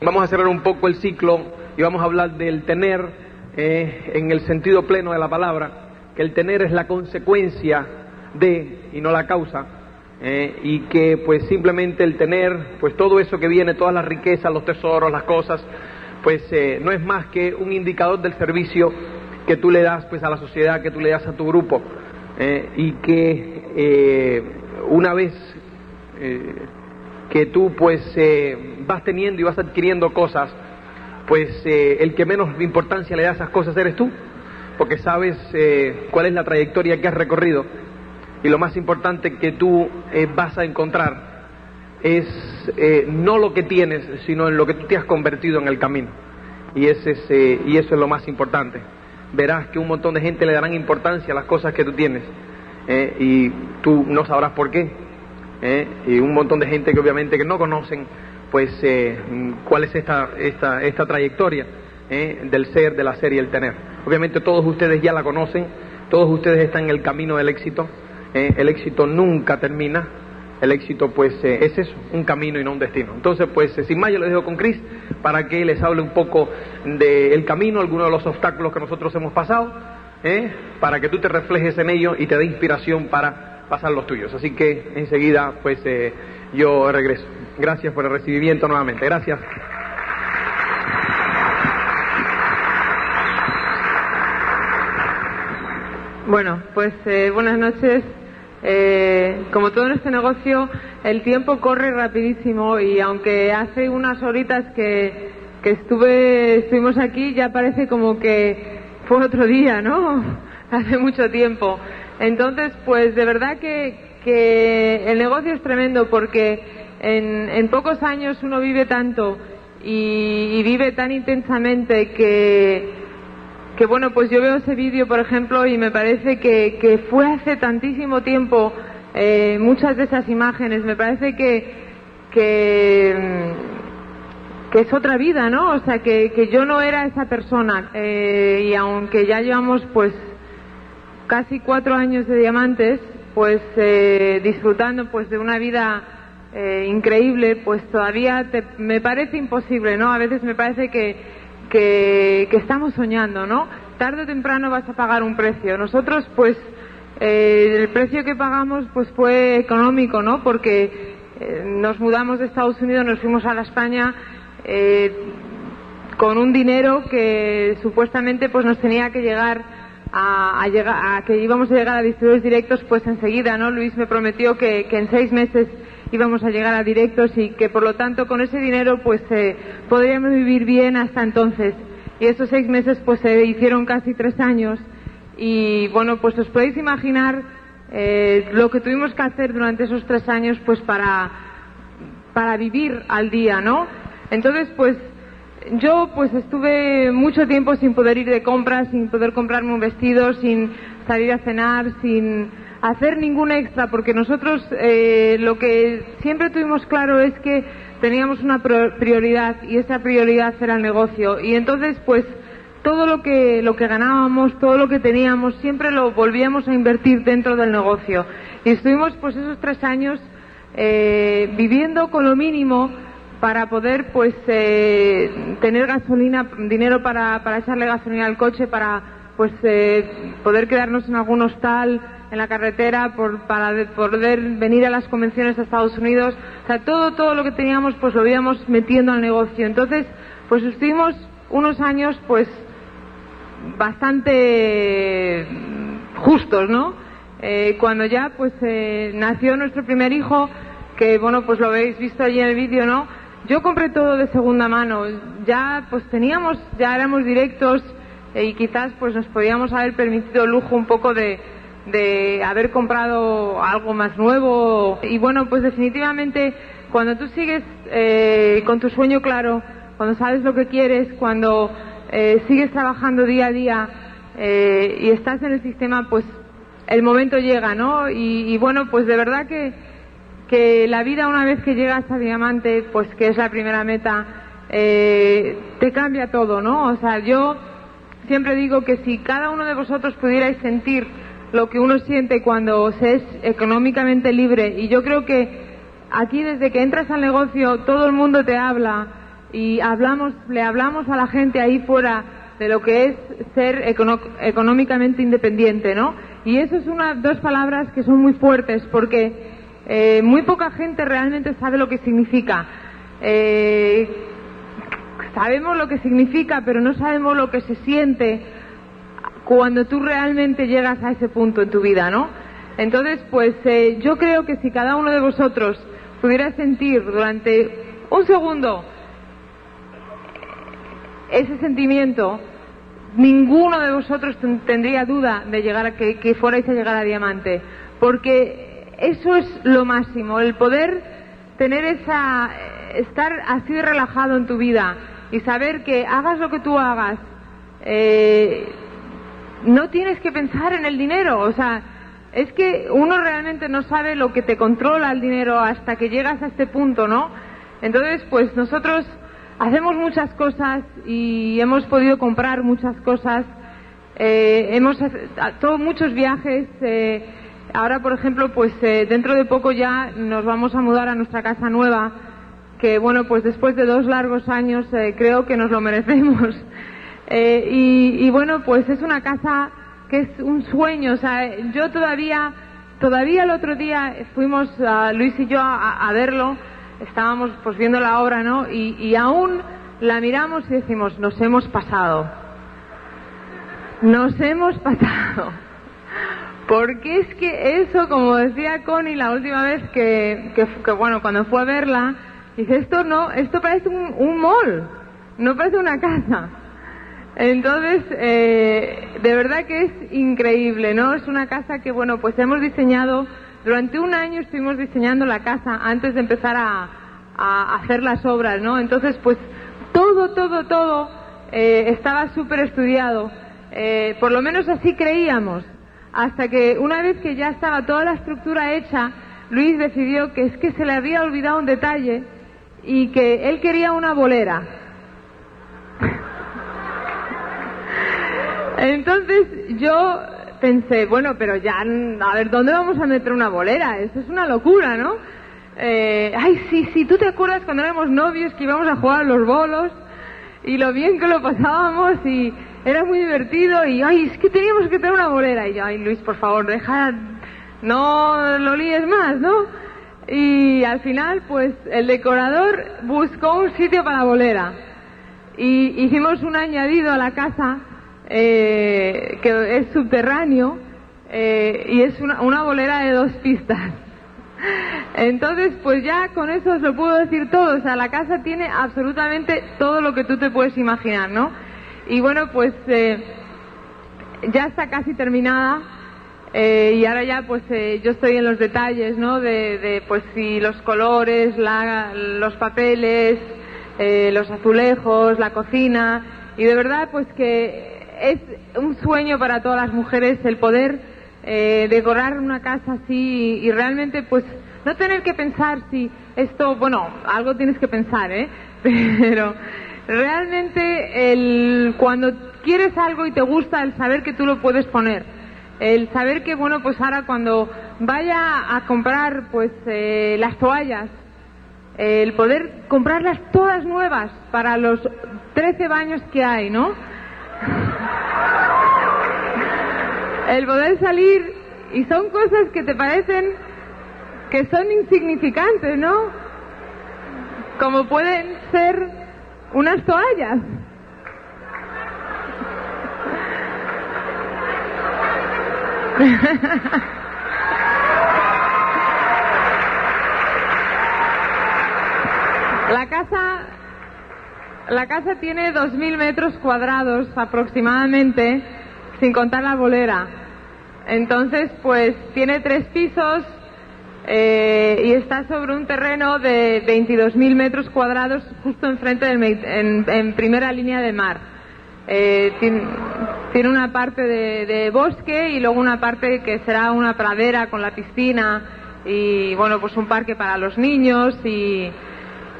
Vamos a cerrar un poco el ciclo y vamos a hablar del tener eh, en el sentido pleno de la palabra, que el tener es la consecuencia de y no la causa, eh, y que pues simplemente el tener, pues todo eso que viene, todas las riquezas, los tesoros, las cosas, pues eh, no es más que un indicador del servicio que tú le das pues a la sociedad, que tú le das a tu grupo, y que una vez que tú pues vas teniendo y vas adquiriendo cosas, pues eh, el que menos importancia le da a esas cosas eres tú, porque sabes eh, cuál es la trayectoria que has recorrido y lo más importante que tú eh, vas a encontrar es no lo que tienes, sino en lo que tú te has convertido en el camino. Y, ese es, y eso es lo más importante. Verás que un montón de gente le darán importancia a las cosas que tú tienes y tú no sabrás por qué. Y un montón de gente que obviamente que no conocen pues eh, cuál es esta, esta, esta trayectoria eh, del ser, del hacer y el tener. Obviamente todos ustedes ya la conocen, todos ustedes están en el camino del éxito, eh, el éxito nunca termina, el éxito pues es eso, un camino y no un destino. Entonces pues sin más yo les dejo con Chris para que les hable un poco del camino, algunos de los obstáculos que nosotros hemos pasado, para que tú te reflejes en ello y te dé inspiración para pasar los tuyos. Así que enseguida pues yo regreso. Gracias por el recibimiento nuevamente. Gracias. Bueno, pues eh, buenas noches. Eh, como todo en este negocio, el tiempo corre rapidísimo y aunque hace unas horitas que, que estuve, estuvimos aquí, ya parece como que fue otro día, ¿no? hace mucho tiempo. Entonces, pues de verdad que, el negocio es tremendo porque en, pocos años uno vive tanto y, vive tan intensamente que, que, bueno, pues yo veo ese vídeo, por ejemplo, y me parece que, fue hace tantísimo tiempo eh, muchas de esas imágenes. Me parece que, que, que es otra vida, ¿no? O sea, que, que yo no era esa persona. Eh, y aunque ya llevamos, pues, casi cuatro años de diamantes, pues, eh, disfrutando, pues, de una vida eh, increíble, pues todavía me parece imposible, ¿no? A veces me parece que, que, estamos soñando, ¿no? Tarde o temprano vas a pagar un precio. Nosotros, pues, eh, el precio que pagamos, pues fue económico, ¿no? Porque eh, nos mudamos de Estados Unidos, nos fuimos a la España con un dinero que supuestamente, pues, nos tenía que llegar a, llegar, a que íbamos a llegar a distribuidores directos, pues enseguida, ¿no? Luis me prometió que, que en seis meses íbamos a llegar a directos y que por lo tanto con ese dinero pues eh, podríamos vivir bien hasta entonces. Y esos seis meses pues se hicieron casi tres años y bueno pues os podéis imaginar eh, lo que tuvimos que hacer durante esos tres años pues para, para vivir al día, ¿no? Entonces pues yo pues estuve mucho tiempo sin poder ir de compras, sin poder comprarme un vestido, sin salir a cenar, sin hacer ningún extra, porque nosotros eh, lo que siempre tuvimos claro es que teníamos una prioridad y esa prioridad era el negocio. Y entonces, pues, todo lo que, lo que ganábamos, todo lo que teníamos, siempre lo volvíamos a invertir dentro del negocio. Y estuvimos, pues, esos tres años eh, viviendo con lo mínimo para poder, pues, eh, tener gasolina, dinero para, para echarle gasolina al coche, para, pues, poder quedarnos en algún hostal, en la carretera por, para poder venir a las convenciones a Estados Unidos. O sea, todo, todo lo que teníamos pues lo íbamos metiendo al negocio. Entonces, pues estuvimos unos años pues bastante justos, ¿no? Eh, cuando ya pues eh, nació nuestro primer hijo, que bueno, pues lo habéis visto allí en el vídeo, ¿no? Yo compré todo de segunda mano. Ya pues teníamos, ya éramos directos eh, y quizás pues nos podíamos haber permitido el lujo un poco de, de haber comprado algo más nuevo. Y bueno, pues definitivamente cuando tú sigues eh, con tu sueño claro, cuando sabes lo que quieres, cuando eh, sigues trabajando día a día eh, y estás en el sistema, pues el momento llega, ¿no? Y, bueno, pues de verdad que, que la vida una vez que llegas a diamante, pues que es la primera meta, te cambia todo, ¿no? O sea, yo siempre digo que si cada uno de vosotros pudierais sentir lo que uno siente cuando se es económicamente libre. Y yo creo que aquí desde que entras al negocio todo el mundo te habla y hablamos, le hablamos a la gente ahí fuera de lo que es ser económicamente independiente, ¿no? Y eso es una, dos palabras que son muy fuertes porque eh, muy poca gente realmente sabe lo que significa. Eh, sabemos lo que significa, pero no sabemos lo que se siente cuando tú realmente llegas a ese punto en tu vida, ¿no? Entonces, pues eh, yo creo que si cada uno de vosotros pudiera sentir durante un segundo ese sentimiento, ninguno de vosotros tendría duda de llegar a que, que fuerais a llegar a diamante, porque eso es lo máximo, el poder tener esa, estar así relajado en tu vida y saber que hagas lo que tú hagas, eh, no tienes que pensar en el dinero, o sea, es que uno realmente no sabe lo que te controla el dinero hasta que llegas a este punto, ¿no? Entonces, pues nosotros hacemos muchas cosas y hemos podido comprar muchas cosas, eh, hemos hecho muchos viajes. Eh, ahora, por ejemplo, pues eh, dentro de poco ya nos vamos a mudar a nuestra casa nueva, que bueno, pues después de dos largos años creo que nos lo merecemos. Y, y, bueno, pues es una casa que es un sueño. O sea, yo todavía, todavía el otro día fuimos Luis y yo a, verlo estábamos pues viendo la obra, ¿no? Y aún la miramos y decimos, nos hemos pasado. Nos hemos pasado. Porque es que eso, como decía Connie la última vez que, que, bueno, cuando fue a verla, dice, esto no, esto parece un, un mall, no parece una casa. Entonces, eh, de verdad que es increíble, ¿no? Es una casa que, bueno, pues hemos diseñado durante un año estuvimos diseñando la casa antes de empezar a, hacer las obras, ¿no? Entonces, pues todo, todo, todo eh, estaba súper estudiado. Eh, por lo menos así creíamos. Hasta que una vez que ya estaba toda la estructura hecha, Luis decidió que es que se le había olvidado un detalle y que él quería una bolera. Entonces yo pensé, bueno, pero ya, a ver, ¿dónde vamos a meter una bolera? Eso es una locura, ¿no? Eh, ay, sí, sí, ¿tú te acuerdas cuando éramos novios que íbamos a jugar a los bolos? Y lo bien que lo pasábamos y era muy divertido y, ay, es que teníamos que tener una bolera. Y yo, ay, Luis, por favor, deja, no lo líes más, ¿no? Y al final, pues, el decorador buscó un sitio para la bolera. Y hicimos un añadido a la casa eh, que es subterráneo eh, y es una, una bolera de dos pistas. Entonces, pues ya con eso os lo puedo decir todo. O sea, la casa tiene absolutamente todo lo que tú te puedes imaginar, ¿no? Y bueno, pues eh, ya está casi terminada. Eh, y ahora ya, pues eh, yo estoy en los detalles, ¿no? De, pues si los colores, la, los papeles, eh, los azulejos, la cocina. Y de verdad, pues que es un sueño para todas las mujeres el poder eh, decorar una casa así y, realmente pues no tener que pensar si esto, bueno, algo tienes que pensar, ¿eh? Pero realmente el, cuando quieres algo y te gusta el saber que tú lo puedes poner, el saber que, bueno, pues ahora cuando vaya a comprar pues eh, las toallas, el poder comprarlas todas nuevas para los 13 baños que hay, ¿no? El poder salir y son cosas que te parecen que son insignificantes, ¿no? Como pueden ser unas toallas. La casa la casa tiene 2.000 metros cuadrados aproximadamente, sin contar la bolera. Entonces, pues tiene tres pisos eh, y está sobre un terreno de 22.000 metros cuadrados justo enfrente del, en, primera línea de mar. Eh, tiene, una parte de, bosque y luego una parte que será una pradera con la piscina y bueno, pues un parque para los niños y,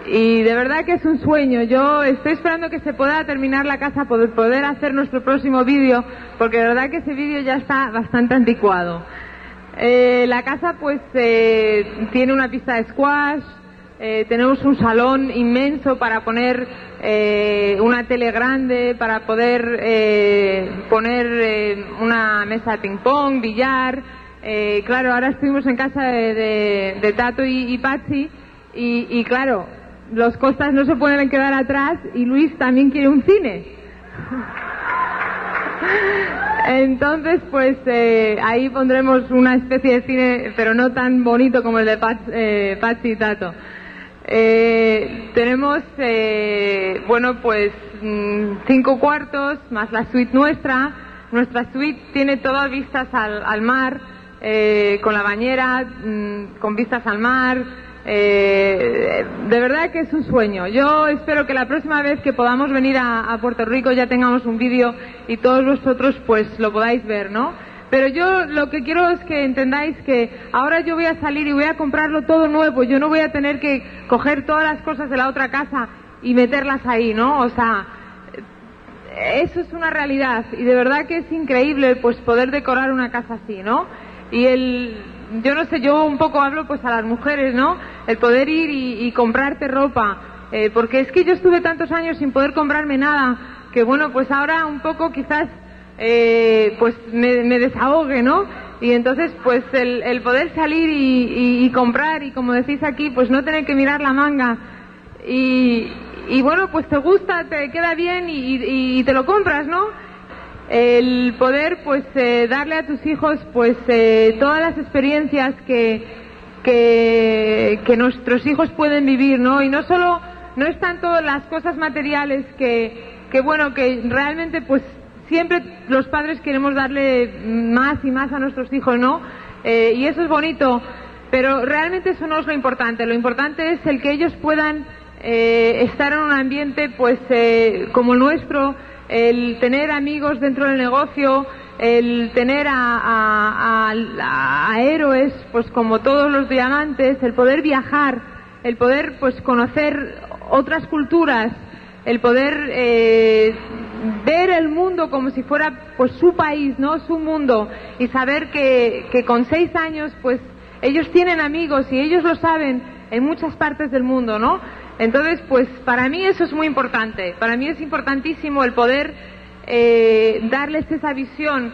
y de verdad que es un sueño. Yo estoy esperando que se pueda terminar la casa para poder hacer nuestro próximo vídeo, porque de verdad que ese vídeo ya está bastante anticuado. Eh, la casa pues eh, tiene una pista de squash, eh, tenemos un salón inmenso para poner eh, una tele grande, para poder eh, poner una mesa de ping-pong, billar. claro, ahora estuvimos en casa de, Tato y, y Patsy y, y, claro, los costas no se pueden quedar atrás y Luis también quiere un cine. Entonces, pues ahí pondremos una especie de cine, pero no tan bonito como el de Patsy y Tato. Eh, tenemos, eh, bueno, pues mm, cinco cuartos más la suite nuestra. Nuestra suite tiene todas vistas al, mar, eh, con la bañera, mm, con vistas al mar. De verdad que es un sueño. Yo espero que la próxima vez que podamos venir a, a Puerto Rico ya tengamos un vídeo y todos vosotros pues lo podáis ver, ¿no? Pero yo lo que quiero es que entendáis que ahora yo voy a salir y voy a comprarlo todo nuevo. Yo no voy a tener que coger todas las cosas de la otra casa y meterlas ahí, ¿no? O sea, eso es una realidad y de verdad que es increíble pues poder decorar una casa así, ¿no? Y el, yo no sé, yo un poco hablo pues a las mujeres, ¿no? El poder ir y, comprarte ropa, eh, porque es que yo estuve tantos años sin poder comprarme nada, que bueno, pues ahora un poco quizás eh, pues me, desahogue, ¿no? Y entonces, pues el, poder salir y, comprar y como decís aquí, pues no tener que mirar la manga y, bueno, pues te gusta, te queda bien y, te lo compras, ¿no? El poder, pues, eh, darle a tus hijos, pues, eh, todas las experiencias que, que, nuestros hijos pueden vivir, ¿no? Y no solo, no es tanto las cosas materiales que, que bueno, que realmente, pues, siempre los padres queremos darle más y más a nuestros hijos, ¿no? Eh, y eso es bonito, pero realmente eso no es lo importante. Lo importante es el que ellos puedan eh, estar en un ambiente, pues, eh, como el nuestro, el tener amigos dentro del negocio, el tener a, héroes, pues, como todos los diamantes, el poder viajar, el poder, pues, conocer otras culturas, el poder eh, ver el mundo como si fuera pues su país, ¿no? Su mundo y saber que, que con seis años pues ellos tienen amigos y ellos lo saben en muchas partes del mundo, ¿no? Entonces pues para mí eso es muy importante, para mí es importantísimo el poder eh, darles esa visión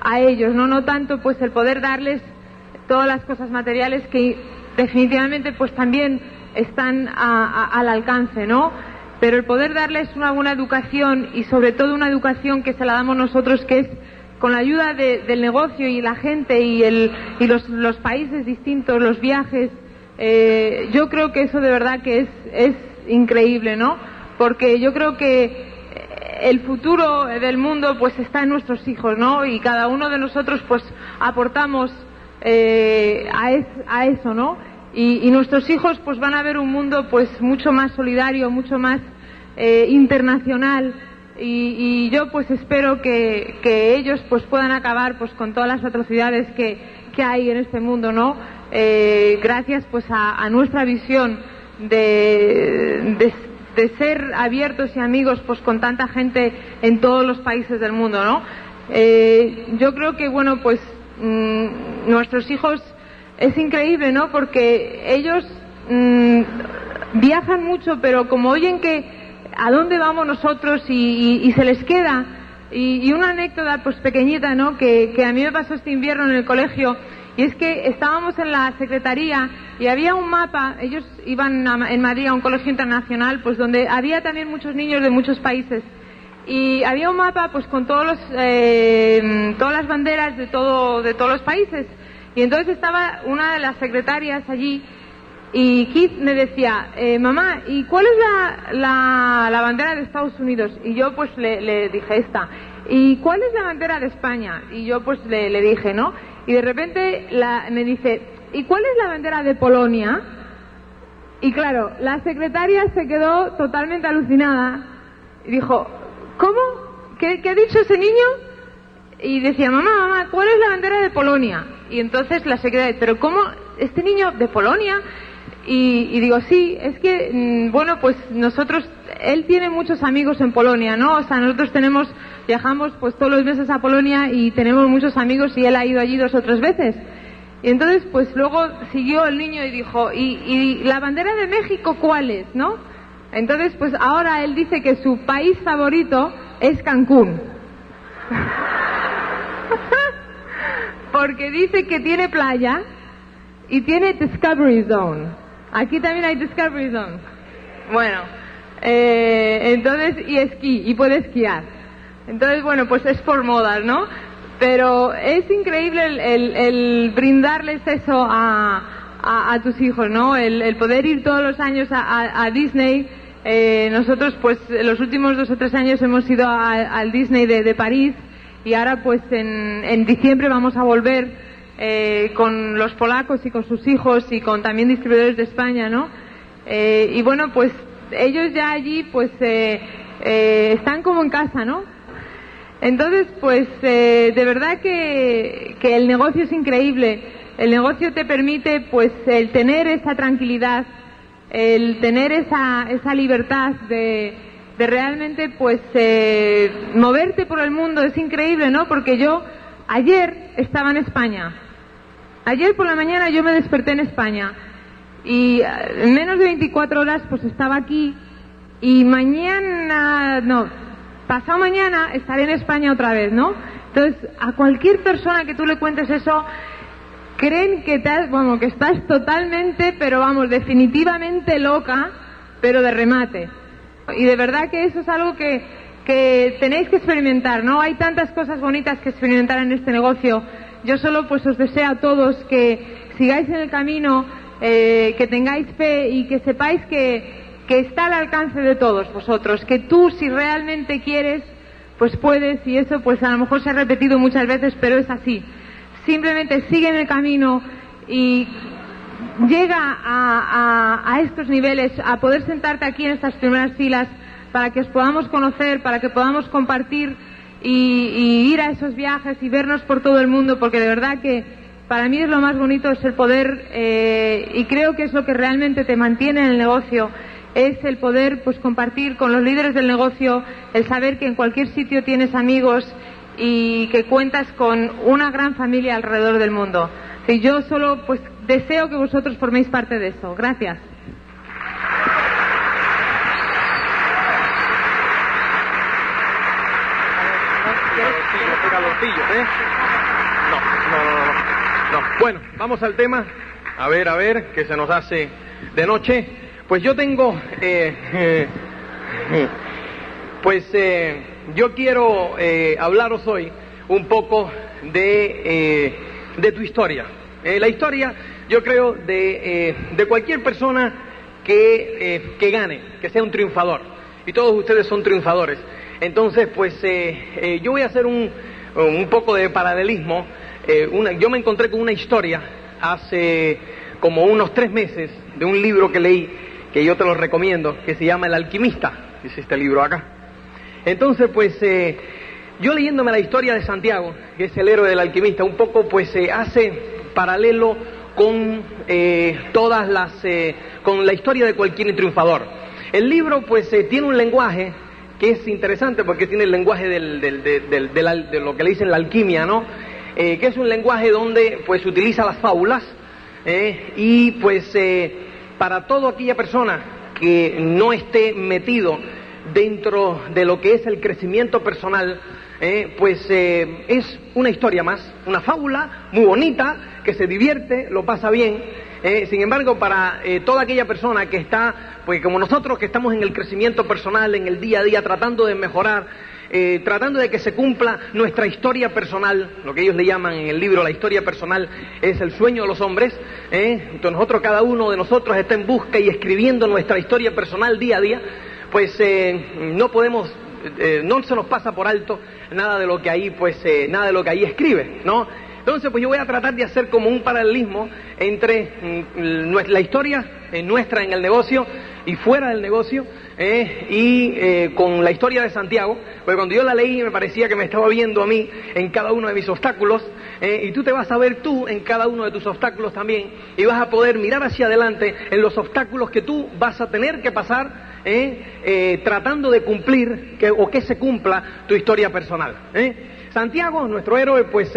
a ellos, ¿no? No tanto pues el poder darles todas las cosas materiales que definitivamente pues también están al alcance, ¿no? pero el poder darles una buena educación y sobre todo una educación que se la damos nosotros que es con la ayuda del negocio y la gente y, el, y los, los, países distintos, los viajes, eh, yo creo que eso de verdad que es, es increíble, ¿no? Porque yo creo que el futuro del mundo pues está en nuestros hijos, ¿no? Y cada uno de nosotros pues aportamos eh, a, a eso, ¿no? Y, nuestros hijos pues van a ver un mundo pues mucho más solidario, mucho más eh, internacional y, yo pues espero que, ellos pues puedan acabar pues con todas las atrocidades que, hay en este mundo, ¿no? Eh, gracias pues a, nuestra visión de, ser abiertos y amigos pues con tanta gente en todos los países del mundo, ¿no? Eh, yo creo que bueno pues mm, nuestros hijos es increíble, ¿no? Porque ellos mm, viajan mucho, pero como oyen que a dónde vamos nosotros y, se les queda. Y, una anécdota, pues pequeñita, ¿no? Que, a mí me pasó este invierno en el colegio. Y es que estábamos en la secretaría y había un mapa, ellos iban en Madrid a un colegio internacional, pues donde había también muchos niños de muchos países. Y había un mapa, pues con todos los, eh, todas las banderas de, todo, de todos los países. Y entonces estaba una de las secretarias allí y Keith me decía, eh, mamá, ¿y cuál es la, la, bandera de Estados Unidos? Y yo pues le, dije esta. ¿Y cuál es la bandera de España? Y yo pues le dije, ¿no? Y de repente la, me dice, ¿y cuál es la bandera de Polonia? Y claro, la secretaria se quedó totalmente alucinada y dijo, ¿cómo? ¿Qué, qué ha dicho ese niño? Y decía, mamá, mamá, ¿cuál es la bandera de Polonia? Y entonces la secretaria, pero ¿cómo? ¿Este niño de Polonia? Y, digo, sí, es que, mm, bueno, pues nosotros, él tiene muchos amigos en Polonia, ¿no? O sea, nosotros tenemos, viajamos pues todos los meses a Polonia y tenemos muchos amigos y él ha ido allí dos o tres veces. Y entonces, pues luego siguió el niño y dijo, ¿y, y la bandera de México cuál es, no? Entonces, pues ahora él dice que su país favorito es Cancún. Porque dice que tiene playa y tiene Discovery Zone. Aquí también hay Discovery Zone. Bueno, eh, entonces, y esquí, y puede esquiar. Entonces, bueno, pues es por moda, ¿no? Pero es increíble el, brindarles eso a, tus hijos, ¿no? El, poder ir todos los años a, Disney. Eh, nosotros, pues, los últimos dos o tres años hemos ido al Disney de, París y ahora, pues, en, diciembre vamos a volver eh, con los polacos y con sus hijos y con también distribuidores de España, ¿no? Eh, y bueno, pues ellos ya allí, pues, están como en casa, ¿no? Entonces, pues eh, de verdad que, el negocio es increíble. El negocio te permite, pues, el tener esa tranquilidad, el tener esa, esa libertad de, realmente, pues, eh, moverte por el mundo. Es increíble, ¿no? Porque yo ayer estaba en España. Ayer por la mañana yo me desperté en España y eh, en menos de 24 horas, pues, estaba aquí y mañana, no, pasado mañana estaré en España otra vez, ¿no? Entonces, a cualquier persona que tú le cuentes eso, creen que, te bueno, que estás totalmente, pero vamos, definitivamente loca, pero de remate. Y de verdad que eso es algo que, que tenéis que experimentar, ¿no? Hay tantas cosas bonitas que experimentar en este negocio. Yo solo pues os deseo a todos que sigáis en el camino, eh, que tengáis fe y que sepáis que, que está al alcance de todos vosotros, que tú si realmente quieres, pues puedes y eso pues a lo mejor se ha repetido muchas veces, pero es así. Simplemente sigue en el camino y llega a, estos niveles, a poder sentarte aquí en estas primeras filas para que os podamos conocer, para que podamos compartir y, ir a esos viajes y vernos por todo el mundo, porque de verdad que para mí es lo más bonito, es el poder eh, y creo que es lo que realmente te mantiene en el negocio es el poder pues compartir con los líderes del negocio, el saber que en cualquier sitio tienes amigos y que cuentas con una gran familia alrededor del mundo. Y yo solo pues deseo que vosotros forméis parte de eso. Gracias. Bueno, vamos al tema. A ver, a ver, que se nos hace de noche. Pues yo tengo, eh, eh, pues eh, yo quiero hablaros hoy un poco de, de tu historia. la historia, yo creo, de, de cualquier persona que, que, gane, que sea un triunfador. Y todos ustedes son triunfadores. Entonces, pues yo voy a hacer un, un poco de paralelismo. Una, yo me encontré con una historia hace como unos tres meses de un libro que leí que yo te lo recomiendo, que se llama El alquimista, es este libro acá. Entonces, pues, eh, yo leyéndome la historia de Santiago, que es el héroe del alquimista, un poco, pues, se hace paralelo con eh, todas las, eh, con la historia de cualquier triunfador. El libro, pues, tiene un lenguaje que es interesante porque tiene el lenguaje del, del, de lo que le dicen la alquimia, ¿no? que es un lenguaje donde, pues, utiliza las fábulas y, pues, para toda aquella persona que no esté metido dentro de lo que es el crecimiento personal, eh, pues eh, es una historia más, una fábula muy bonita, que se divierte, lo pasa bien. Eh, sin embargo, para toda aquella persona que está, pues como nosotros que estamos en el crecimiento personal, en el día a día, tratando de mejorar, eh, tratando de que se cumpla nuestra historia personal, lo que ellos le llaman en el libro la historia personal es el sueño de los hombres, ¿eh? entonces nosotros, cada uno de nosotros está en busca y escribiendo nuestra historia personal día a día, pues eh, no podemos, no se nos pasa por alto nada de lo que ahí, pues, nada de lo que ahí escribe, ¿no? Entonces, pues yo voy a tratar de hacer como un paralelismo entre mm, la historia nuestra en el negocio y fuera del negocio, eh, y eh, con la historia de Santiago, porque cuando yo la leí me parecía que me estaba viendo a mí en cada uno de mis obstáculos, eh, y tú te vas a ver tú en cada uno de tus obstáculos también, y vas a poder mirar hacia adelante en los obstáculos que tú vas a tener que pasar, tratando de cumplir que, o que se cumpla tu historia personal. Santiago, nuestro héroe, pues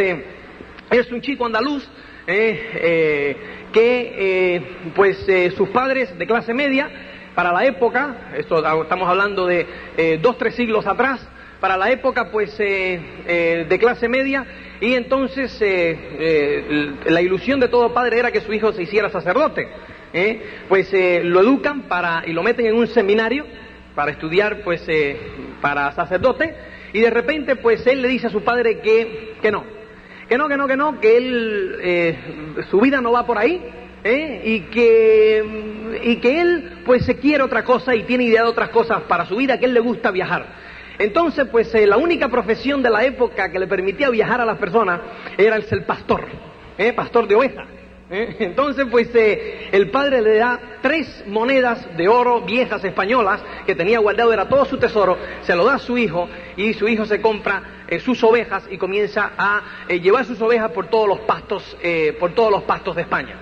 es un chico andaluz, que pues sus padres de clase media, para la época, esto estamos hablando de dos, tres siglos atrás, para la época pues de clase media, y entonces la ilusión de todo padre era que su hijo se hiciera sacerdote. Pues lo educan para, y lo meten en un seminario para estudiar pues para sacerdote, y de repente pues él le dice a su padre que, que no, que no, que no, que no, que él, eh, su vida no va por ahí, ¿eh? y, que, y que él pues se quiere otra cosa y tiene idea de otras cosas para su vida, que él le gusta viajar. Entonces pues eh, la única profesión de la época que le permitía viajar a las personas era el pastor, pastor de ovejas. ¿Eh? Entonces, pues el padre le da tres monedas de oro viejas españolas que tenía guardado, era todo su tesoro, se lo da a su hijo y su hijo se compra eh, sus ovejas y comienza a llevar sus ovejas por todos los pastos, por todos los pastos de España,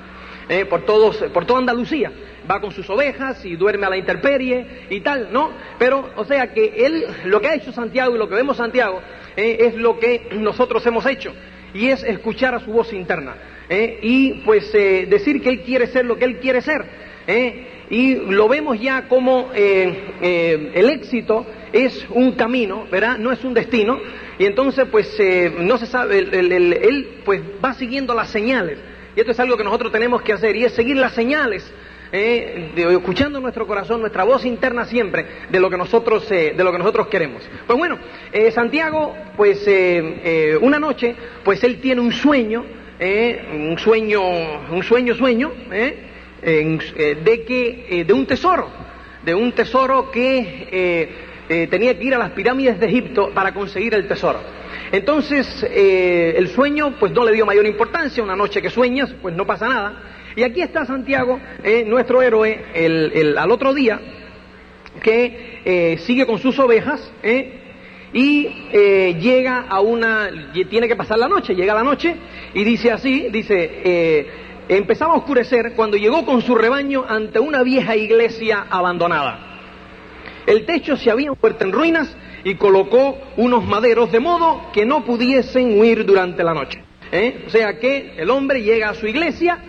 por todos, por toda Andalucía. Va con sus ovejas y duerme a la intemperie y tal, ¿no? Pero, o sea que él, lo que ha hecho Santiago y lo que vemos Santiago es lo que nosotros hemos hecho y es escuchar a su voz interna. ¿eh? y pues eh, decir que Él quiere ser lo que Él quiere ser. ¿Eh? Y lo vemos ya como el éxito es un camino, ¿verdad? No es un destino. Y entonces pues no se sabe, Él pues va siguiendo las señales. Y esto es algo que nosotros tenemos que hacer y es seguir las señales. escuchando nuestro corazón, nuestra voz interna siempre de lo que nosotros, de lo que nosotros queremos. Pues bueno, Santiago, pues una noche, pues él tiene un sueño eh, un sueño, un sueño, sueño, eh, eh, de que, de un tesoro, de un tesoro que tenía que ir a las pirámides de Egipto para conseguir el tesoro. Entonces, el sueño, pues no le dio mayor importancia, una noche que sueñas, pues no pasa nada. Y aquí está Santiago, nuestro héroe, el, al otro día, que sigue con sus ovejas, y eh, llega a una, tiene que pasar la noche, llega la noche y dice así, dice, eh, empezaba a oscurecer cuando llegó con su rebaño ante una vieja iglesia abandonada. El techo se había puesto en ruinas y colocó unos maderos de modo que no pudiesen huir durante la noche. ¿eh? O sea que el hombre llega a su iglesia,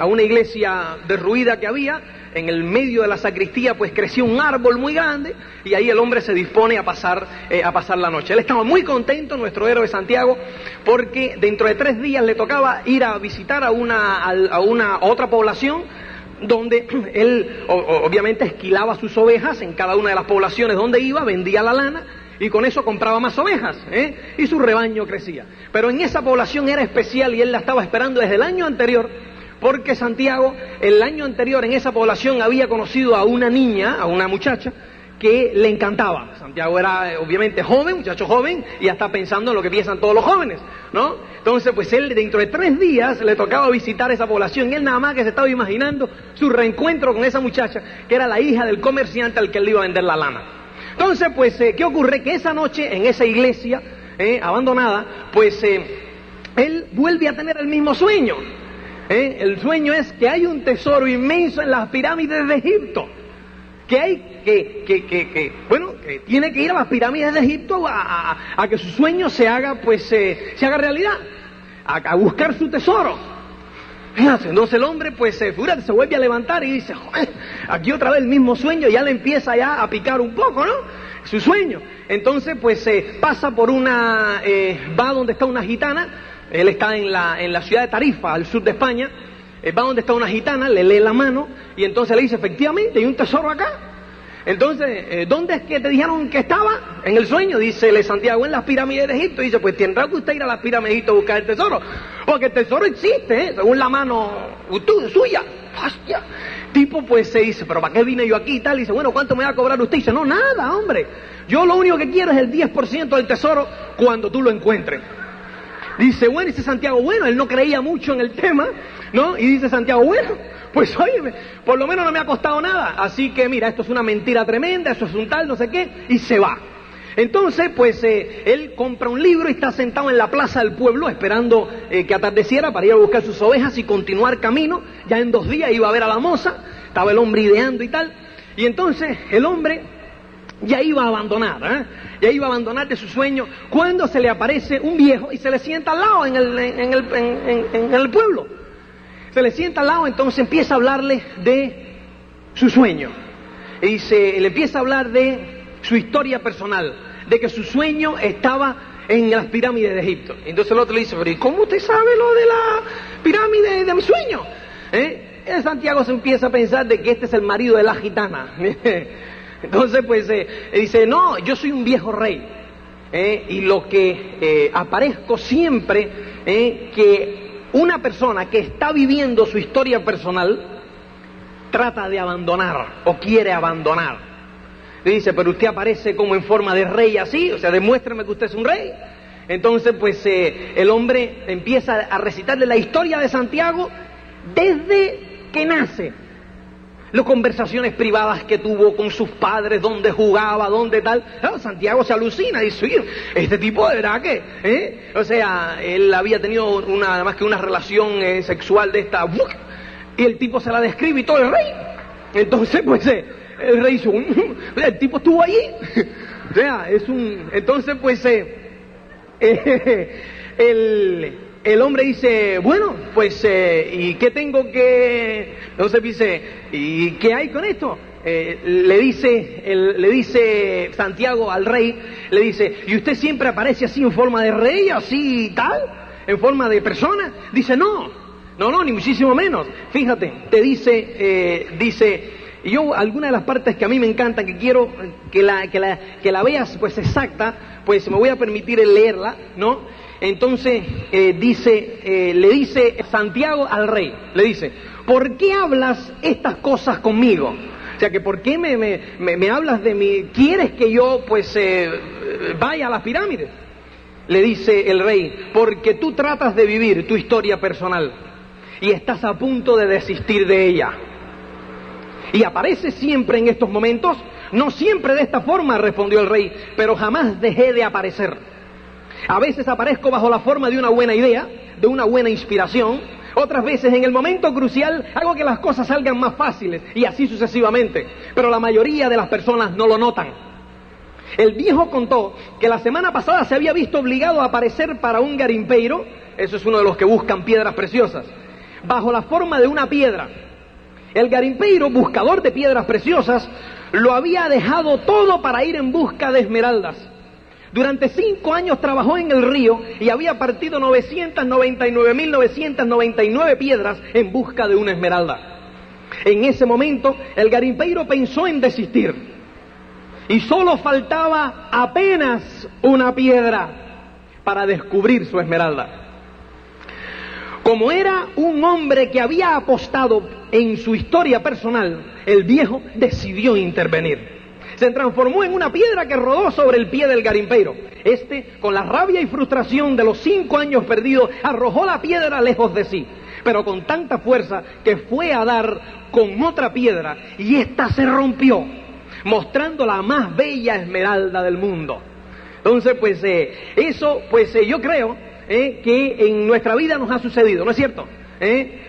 a una iglesia derruida que había, en el medio de la sacristía pues creció un árbol muy grande y ahí el hombre se dispone a pasar, eh, a pasar la noche. Él estaba muy contento, nuestro héroe Santiago, porque dentro de tres días le tocaba ir a visitar a una, a una otra población donde él obviamente esquilaba sus ovejas en cada una de las poblaciones donde iba, vendía la lana y con eso compraba más ovejas ¿eh? y su rebaño crecía. Pero en esa población era especial y él la estaba esperando desde el año anterior porque Santiago el año anterior en esa población había conocido a una niña, a una muchacha, que le encantaba. Santiago era eh, obviamente joven, muchacho joven, y ya está pensando en lo que piensan todos los jóvenes, ¿no? Entonces, pues él dentro de tres días le tocaba visitar esa población él nada más que se estaba imaginando su reencuentro con esa muchacha, que era la hija del comerciante al que le iba a vender la lana. Entonces, pues, eh, ¿qué ocurre? Que esa noche en esa iglesia eh, abandonada, pues él vuelve a tener el mismo sueño. ¿Eh? El sueño es que hay un tesoro inmenso en las pirámides de Egipto. Que hay que, que, que, bueno, que tiene que ir a las pirámides de Egipto a, que su sueño se haga, pues, eh, se haga realidad. A, buscar su tesoro. Entonces el hombre, pues, se, se vuelve a levantar y dice, aquí otra vez el mismo sueño, ya le empieza ya a picar un poco, ¿no? Su sueño. Entonces, pues, pasa por una, eh, va donde está una gitana, él está en la, en la ciudad de Tarifa, al sur de España. Eh, va donde está una gitana, le lee la mano y entonces le dice, efectivamente, hay un tesoro acá. Entonces, eh, ¿dónde es que te dijeron que estaba? En el sueño, dice Le Santiago, en las pirámides de Egipto. dice, pues tendrá que usted ir a las pirámides de Egipto a buscar el tesoro. Porque el tesoro existe, ¿eh? según la mano suya. Hostia. Tipo, pues se dice, pero ¿para qué vine yo aquí y tal? Dice, bueno, ¿cuánto me va a cobrar usted? Dice, no, nada, hombre. Yo lo único que quiero es el 10% del tesoro cuando tú lo encuentres. Dice, bueno, dice Santiago, bueno, él no creía mucho en el tema, ¿no? Y dice Santiago, bueno, pues oye, por lo menos no me ha costado nada. Así que mira, esto es una mentira tremenda, eso es un tal, no sé qué, y se va. Entonces, pues eh, él compra un libro y está sentado en la plaza del pueblo esperando eh, que atardeciera para ir a buscar sus ovejas y continuar camino. Ya en dos días iba a ver a la moza, estaba el hombre ideando y tal. Y entonces el hombre ya iba a abandonar, ¿eh? ya iba a abandonar de su sueño, cuando se le aparece un viejo y se le sienta al lado en el, en el, en el pueblo. Se le sienta al lado, entonces empieza a hablarle de su sueño. Y dice, le empieza a hablar de su historia personal, de que su sueño estaba en las pirámides de Egipto. Entonces el otro le dice, pero ¿y cómo usted sabe lo de la pirámide de mi sueño? ¿Eh? Santiago se empieza a pensar de que este es el marido de la gitana. Entonces, pues, eh, dice, no, yo soy un viejo rey. ¿eh? y lo que eh, aparezco siempre, que una persona que está viviendo su historia personal, trata de abandonar o quiere abandonar. Y dice, pero usted aparece como en forma de rey así, o sea, demuéstrame que usted es un rey. Entonces, pues el hombre empieza a recitarle la historia de Santiago desde que nace. Las conversaciones privadas que tuvo con sus padres, dónde jugaba, dónde tal. Santiago se alucina y dice, este tipo de verdad que, ¿eh? o sea, él había tenido una, más que una relación eh, sexual de esta, y el tipo se la describe y todo el rey. Entonces, pues, eh, el rey dice, el tipo estuvo allí. o sea, es un, entonces, pues, el, el hombre dice, bueno, pues, eh, ¿y qué tengo que...? Entonces dice, ¿y qué hay con esto? Eh, le dice le dice Santiago al rey, le dice, ¿y usted siempre aparece así en forma de rey, así y tal? ¿En forma de persona? Dice, no, no, no, ni muchísimo menos. Fíjate, te dice, eh, dice, yo alguna de las partes que a mí me encantan, que quiero que la, que la, que la veas pues exacta, pues me voy a permitir leerla, ¿no? Entonces eh, dice, eh, le dice Santiago al rey, le dice, ¿por qué hablas estas cosas conmigo? O sea, que ¿por qué me, me, hablas de mí? ¿Quieres que yo pues eh, vaya a las pirámides? Le dice el rey, porque tú tratas de vivir tu historia personal y estás a punto de desistir de ella. Y aparece siempre en estos momentos, no siempre de esta forma, respondió el rey, pero jamás dejé de aparecer. A veces aparezco bajo la forma de una buena idea, de una buena inspiración, otras veces en el momento crucial hago que las cosas salgan más fáciles y así sucesivamente, pero la mayoría de las personas no lo notan. El viejo contó que la semana pasada se había visto obligado a aparecer para un garimpeiro, eso es uno de los que buscan piedras preciosas, bajo la forma de una piedra. El garimpeiro, buscador de piedras preciosas, lo había dejado todo para ir en busca de esmeraldas. Durante cinco años trabajó en el río y había partido 999.999 piedras en busca de una esmeralda. En ese momento el garimpeiro pensó en desistir y solo faltaba apenas una piedra para descubrir su esmeralda. Como era un hombre que había apostado en su historia personal, el viejo decidió intervenir se transformó en una piedra que rodó sobre el pie del garimpeiro. Este, con la rabia y frustración de los cinco años perdidos, arrojó la piedra lejos de sí, pero con tanta fuerza que fue a dar con otra piedra y ésta se rompió, mostrando la más bella esmeralda del mundo. Entonces, pues eh, eso, pues eh, yo creo eh, que en nuestra vida nos ha sucedido, ¿no es cierto?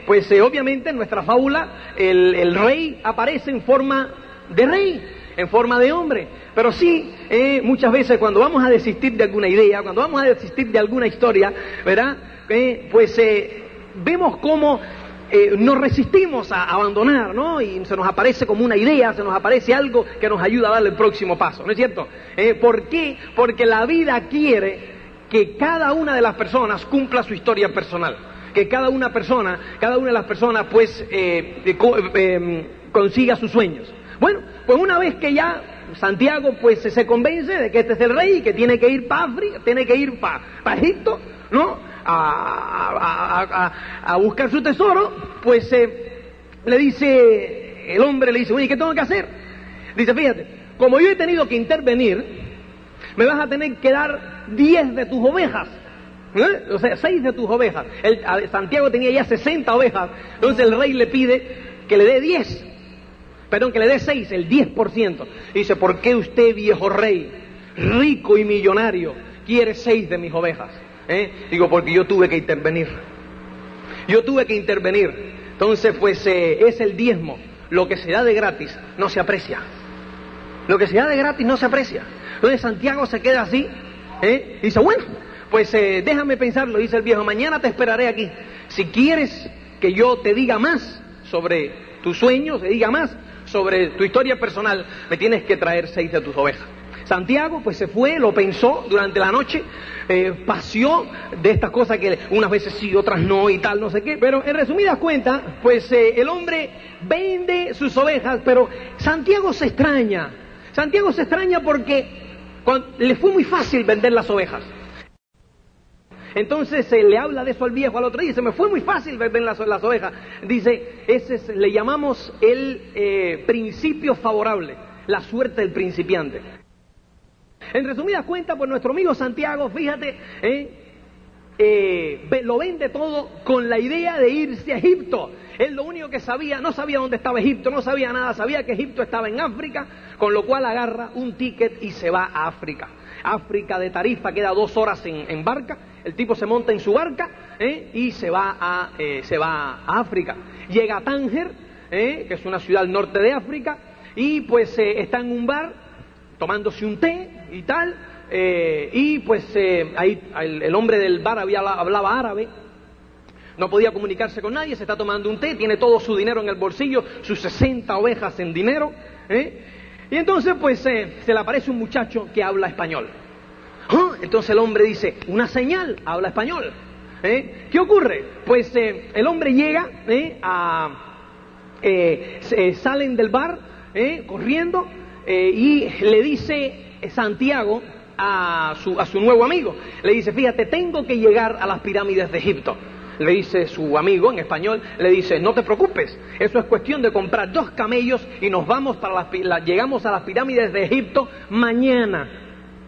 Pues obviamente en nuestra fábula el rey aparece en forma de rey, en forma de hombre. Pero sí, eh, muchas veces cuando vamos a desistir de alguna idea, cuando vamos a desistir de alguna historia, ¿verdad? Eh, pues eh, vemos cómo nos resistimos a abandonar, ¿no? Y se nos aparece como una idea, se nos aparece algo que nos ayuda a dar el próximo paso, ¿no es cierto? ¿Por qué? Porque la vida quiere que cada una de las personas cumpla su historia personal, que cada una persona, cada una de las personas, pues, consiga sus sueños. Bueno, pues una vez que ya Santiago pues se convence de que este es el rey y que tiene que ir para África, tiene que ir para Egipto, ¿no? A, buscar su tesoro, pues eh, le dice, el hombre le dice, oye, ¿qué tengo que hacer? Dice, fíjate, como yo he tenido que intervenir, me vas a tener que dar diez de tus ovejas. ¿eh? O sea, seis de tus ovejas. Santiago tenía ya 60 ovejas, entonces el rey le pide que le dé diez perdón, que le dé seis, el 10%. Dice, ¿por qué usted, viejo rey, rico y millonario, quiere seis de mis ovejas? ¿Eh? Digo, porque yo tuve que intervenir. Yo tuve que intervenir. Entonces, pues eh, es el diezmo. Lo que se da de gratis no se aprecia. Lo que se da de gratis no se aprecia. Entonces Santiago se queda así, ¿eh? dice, bueno, pues eh, déjame pensarlo, dice el viejo, mañana te esperaré aquí. Si quieres que yo te diga más sobre tus sueños, te diga más sobre tu historia personal, me tienes que traer seis de tus ovejas. Santiago pues se fue, lo pensó durante la noche, eh, paseó de estas cosas que unas veces sí, otras no y tal, no sé qué, pero en resumidas cuentas, pues eh, el hombre vende sus ovejas, pero Santiago se extraña, Santiago se extraña porque le fue muy fácil vender las ovejas. Entonces se le habla de eso al viejo al otro día, se me fue muy fácil vender las, las ovejas. Dice, ese le llamamos el eh, principio favorable, la suerte del principiante. En resumidas cuentas, pues nuestro amigo Santiago, fíjate, ¿eh? Eh, lo vende todo con la idea de irse a Egipto. Él lo único que sabía, no sabía dónde estaba Egipto, no sabía nada, sabía que Egipto estaba en África, con lo cual agarra un ticket y se va a África. África de Tarifa queda dos horas en, barca, el tipo se monta en su barca ¿eh? y se va, a, se va a África. Llega a Tánger, que es una ciudad al norte de África, y pues está en un bar tomándose un té y tal, eh, y pues eh, ahí el, hombre del bar había, hablaba árabe, no podía comunicarse con nadie, se está tomando un té, tiene todo su dinero en el bolsillo, sus 60 ovejas en dinero, ¿eh? Y entonces pues se le aparece un muchacho que habla español. ¡Ah! Entonces el hombre dice, una señal, habla español. ¿Qué ocurre? Pues el hombre llega a... salen del bar corriendo eh, y le dice Santiago a su, a su nuevo amigo, le dice, fíjate, tengo que llegar a las pirámides de Egipto le dice su amigo en español, le dice, no te preocupes, eso es cuestión de comprar dos camellos y nos vamos para las, llegamos a las pirámides de Egipto mañana.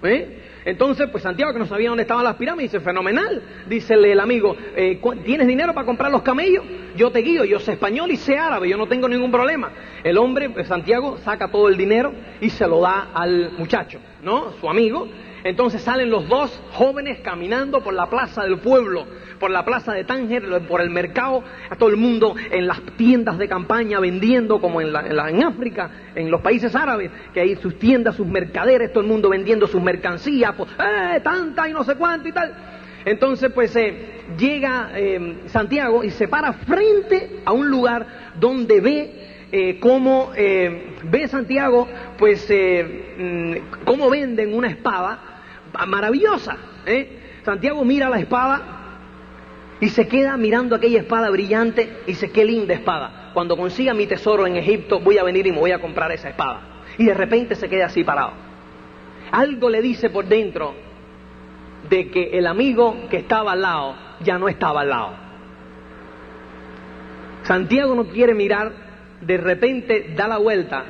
¿Eh? Entonces, pues Santiago, que no sabía dónde estaban las pirámides, dice, fenomenal. Dice el amigo, eh, ¿tienes dinero para comprar los camellos? Yo te guío, yo sé español y sé árabe, yo no tengo ningún problema. El hombre, pues, Santiago, saca todo el dinero y se lo da al muchacho, ¿no? Su amigo. Entonces salen los dos jóvenes caminando por la plaza del pueblo por la plaza de Tánger, por el mercado, a todo el mundo en las tiendas de campaña vendiendo, como en, en, África, en los países árabes, que hay sus tiendas, sus mercaderes, todo el mundo vendiendo sus mercancías, pues, eh, tanta y no sé cuánto y tal. Entonces, pues eh, llega eh, Santiago y se para frente a un lugar donde ve eh, cómo ve Santiago, pues mm, cómo venden una espada maravillosa. Santiago mira la espada y se queda mirando aquella espada brillante y dice, qué linda espada. Cuando consiga mi tesoro en Egipto voy a venir y me voy a comprar esa espada. Y de repente se queda así parado. Algo le dice por dentro de que el amigo que estaba al lado ya no estaba al lado. Santiago no quiere mirar, de repente da la vuelta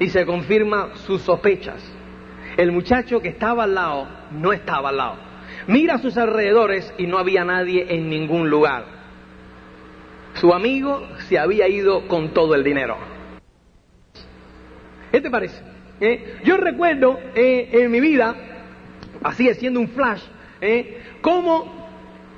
y se confirma sus sospechas. El muchacho que estaba al lado no estaba al lado. Mira a sus alrededores y no había nadie en ningún lugar. Su amigo se había ido con todo el dinero. ¿Qué te parece? ¿Eh? Yo recuerdo eh, en mi vida, así siendo un flash, ¿eh? cómo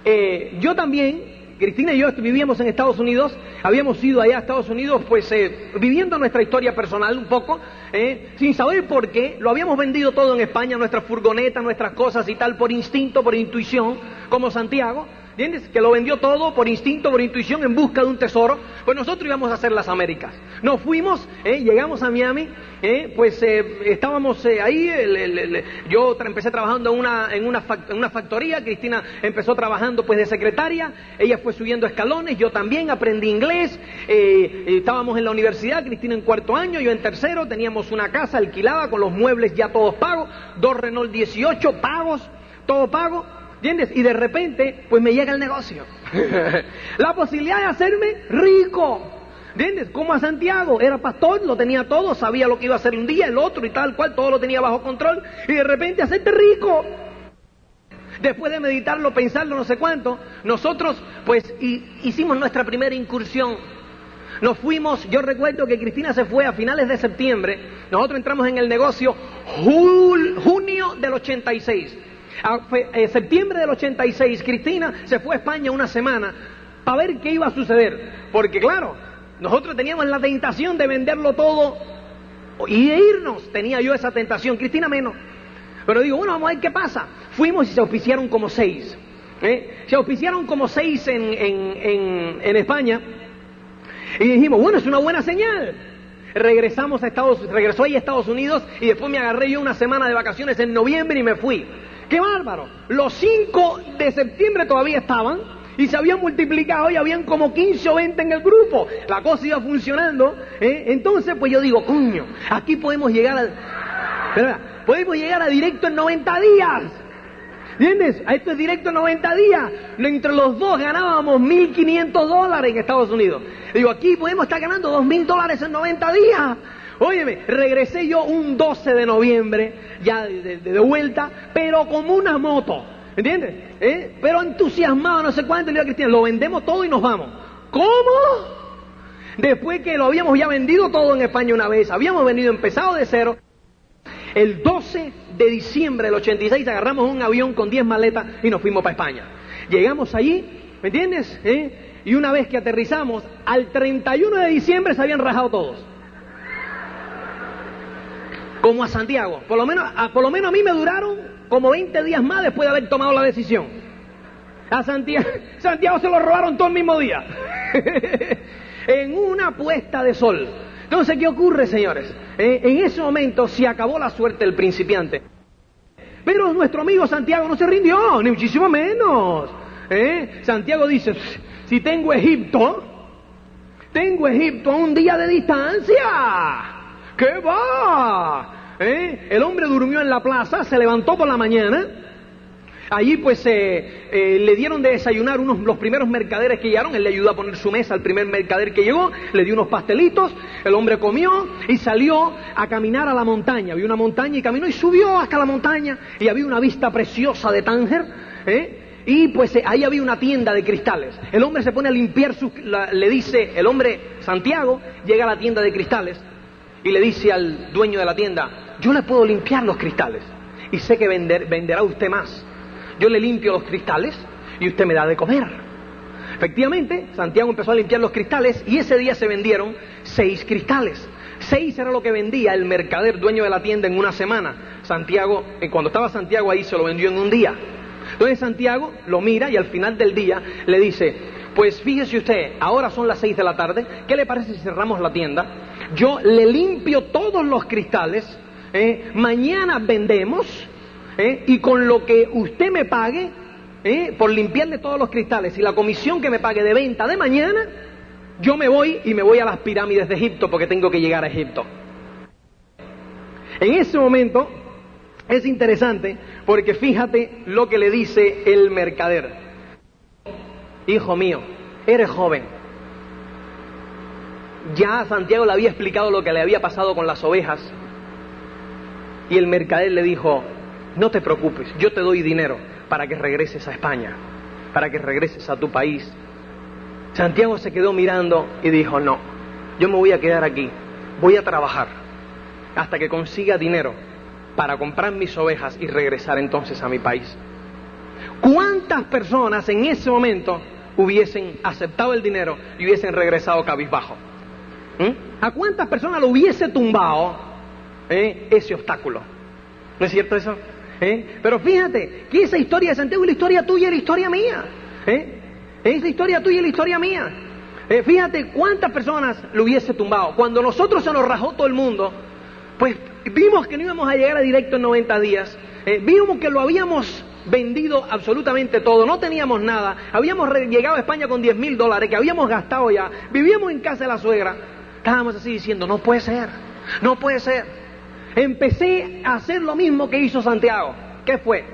eh, yo también Cristina y yo vivíamos en Estados Unidos, habíamos ido allá a Estados Unidos, pues eh, viviendo nuestra historia personal un poco, eh, sin saber por qué, lo habíamos vendido todo en España, nuestras furgonetas, nuestras cosas y tal, por instinto, por intuición, como Santiago, ¿Entiendes? Que lo vendió todo por instinto, por intuición, en busca de un tesoro. Pues nosotros íbamos a hacer las Américas. Nos fuimos, ¿eh? llegamos a Miami, ¿eh? pues eh, estábamos ahí. yo empecé trabajando en una, en, una en una factoría. Cristina empezó trabajando pues de secretaria. Ella fue subiendo escalones. Yo también aprendí inglés. estábamos en la universidad. Cristina en cuarto año, yo en tercero. Teníamos una casa alquilada con los muebles ya todos pagos. Dos Renault 18 pagos, todo pago. ¿Entiendes? Y de repente, pues me llega el negocio. la posibilidad de hacerme rico. ¿Entiendes? Como a Santiago, era pastor, lo tenía todo, sabía lo que iba a hacer un día, el otro y tal cual, todo lo tenía bajo control. Y de repente hacerte rico. Después de meditarlo, pensarlo, no sé cuánto, nosotros pues hicimos nuestra primera incursión. Nos fuimos, yo recuerdo que Cristina se fue a finales de septiembre, nosotros entramos en el negocio junio del 86. A eh, septiembre del 86, Cristina se fue a España una semana para ver qué iba a suceder. Porque claro, nosotros teníamos la tentación de venderlo todo y de irnos. Tenía yo esa tentación, Cristina menos. Pero digo, bueno, vamos a ver qué pasa. Fuimos y se auspiciaron como seis. ¿eh? Se auspiciaron como seis en, en, en, España. Y dijimos, bueno, es una buena señal. Regresamos a Estados regresó ahí a Estados Unidos y después me agarré yo una semana de vacaciones en noviembre y me fui. ¡Qué bárbaro! Los 5 de septiembre todavía estaban y se habían multiplicado y habían como 15 o 20 en el grupo. La cosa iba funcionando. ¿eh? Entonces, pues yo digo, coño, aquí podemos llegar al... podemos llegar a directo en 90 días. ¿Entiendes? A esto es directo en 90 días. Entre los dos ganábamos 1.500 dólares en Estados Unidos. Digo, aquí podemos estar ganando 2.000 dólares en 90 días. Óyeme, regresé yo un 12 de noviembre, ya de vuelta, pero como una moto. ¿Entiendes? ¿Eh? Pero entusiasmado, no sé cuánto, le lo vendemos todo y nos vamos. ¿Cómo? Después que lo habíamos ya vendido todo en España una vez, habíamos venido empezado de cero. El 12 de diciembre del 86 agarramos un avión con 10 maletas y nos fuimos para España. Llegamos allí, ¿me entiendes? ¿Eh? Y una vez que aterrizamos, al 31 de diciembre se habían rajado todos. Como a Santiago. Por lo menos a, por lo menos a mí me duraron como 20 días más después de haber tomado la decisión. A Santiago, Santiago se lo robaron todo el mismo día. en una puesta de sol. Entonces, ¿qué ocurre, señores? Eh, en ese momento se acabó la suerte del principiante. Pero nuestro amigo Santiago no se rindió, ni muchísimo menos. ¿eh? Santiago dice, si tengo Egipto, tengo Egipto a un día de distancia. ¿Qué va? ¿Eh? El hombre durmió en la plaza, se levantó por la mañana. Allí pues eh, eh, le dieron de desayunar unos los primeros mercaderes que llegaron, él le ayudó a poner su mesa al primer mercader que llegó, le dio unos pastelitos, el hombre comió y salió a caminar a la montaña, vio una montaña y caminó y subió hasta la montaña y había una vista preciosa de Tánger, y pues ahí había una tienda de cristales. El hombre se pone a limpiar sus, le dice, el hombre Santiago llega a la tienda de cristales y le dice al dueño de la tienda, yo le puedo limpiar los cristales y sé que vender, venderá usted más. Yo le limpio los cristales y usted me da de comer. Efectivamente, Santiago empezó a limpiar los cristales y ese día se vendieron seis cristales. Seis era lo que vendía el mercader dueño de la tienda en una semana. Santiago, eh, cuando estaba Santiago ahí, se lo vendió en un día. Entonces Santiago lo mira y al final del día le dice, pues fíjese usted, ahora son las seis de la tarde, ¿qué le parece si cerramos la tienda? Yo le limpio todos los cristales ¿eh? mañana vendemos ¿eh? y con lo que usted me pague ¿eh? por limpiarle todos los cristales y la comisión que me pague de venta de mañana, yo me voy y me voy a las pirámides de Egipto porque tengo que llegar a Egipto. En ese momento es interesante porque fíjate lo que le dice el mercader. Hijo mío, eres joven. Ya Santiago le había explicado lo que le había pasado con las ovejas y el mercader le dijo, no te preocupes, yo te doy dinero para que regreses a España, para que regreses a tu país. Santiago se quedó mirando y dijo, no, yo me voy a quedar aquí, voy a trabajar hasta que consiga dinero para comprar mis ovejas y regresar entonces a mi país. ¿Cuántas personas en ese momento hubiesen aceptado el dinero y hubiesen regresado cabizbajo? ¿Mm? ¿A cuántas personas lo hubiese tumbado ¿eh? ese obstáculo. ¿No es cierto eso? ¿Eh? Pero fíjate que esa historia de Santiago es la historia tuya y la historia mía. ¿eh? Esa historia tuya y la historia mía. fíjate cuántas personas lo hubiese tumbado. Cuando nosotros se nos rajó todo el mundo, pues vimos que no íbamos a llegar a directo en 90 días. vimos que lo habíamos vendido absolutamente todo, no teníamos nada, habíamos llegado a España con 10 mil dólares que habíamos gastado ya, vivíamos en casa de la suegra, estábamos así diciendo, no puede ser, no puede ser empecé a hacer lo mismo que hizo Santiago. ¿Qué fue?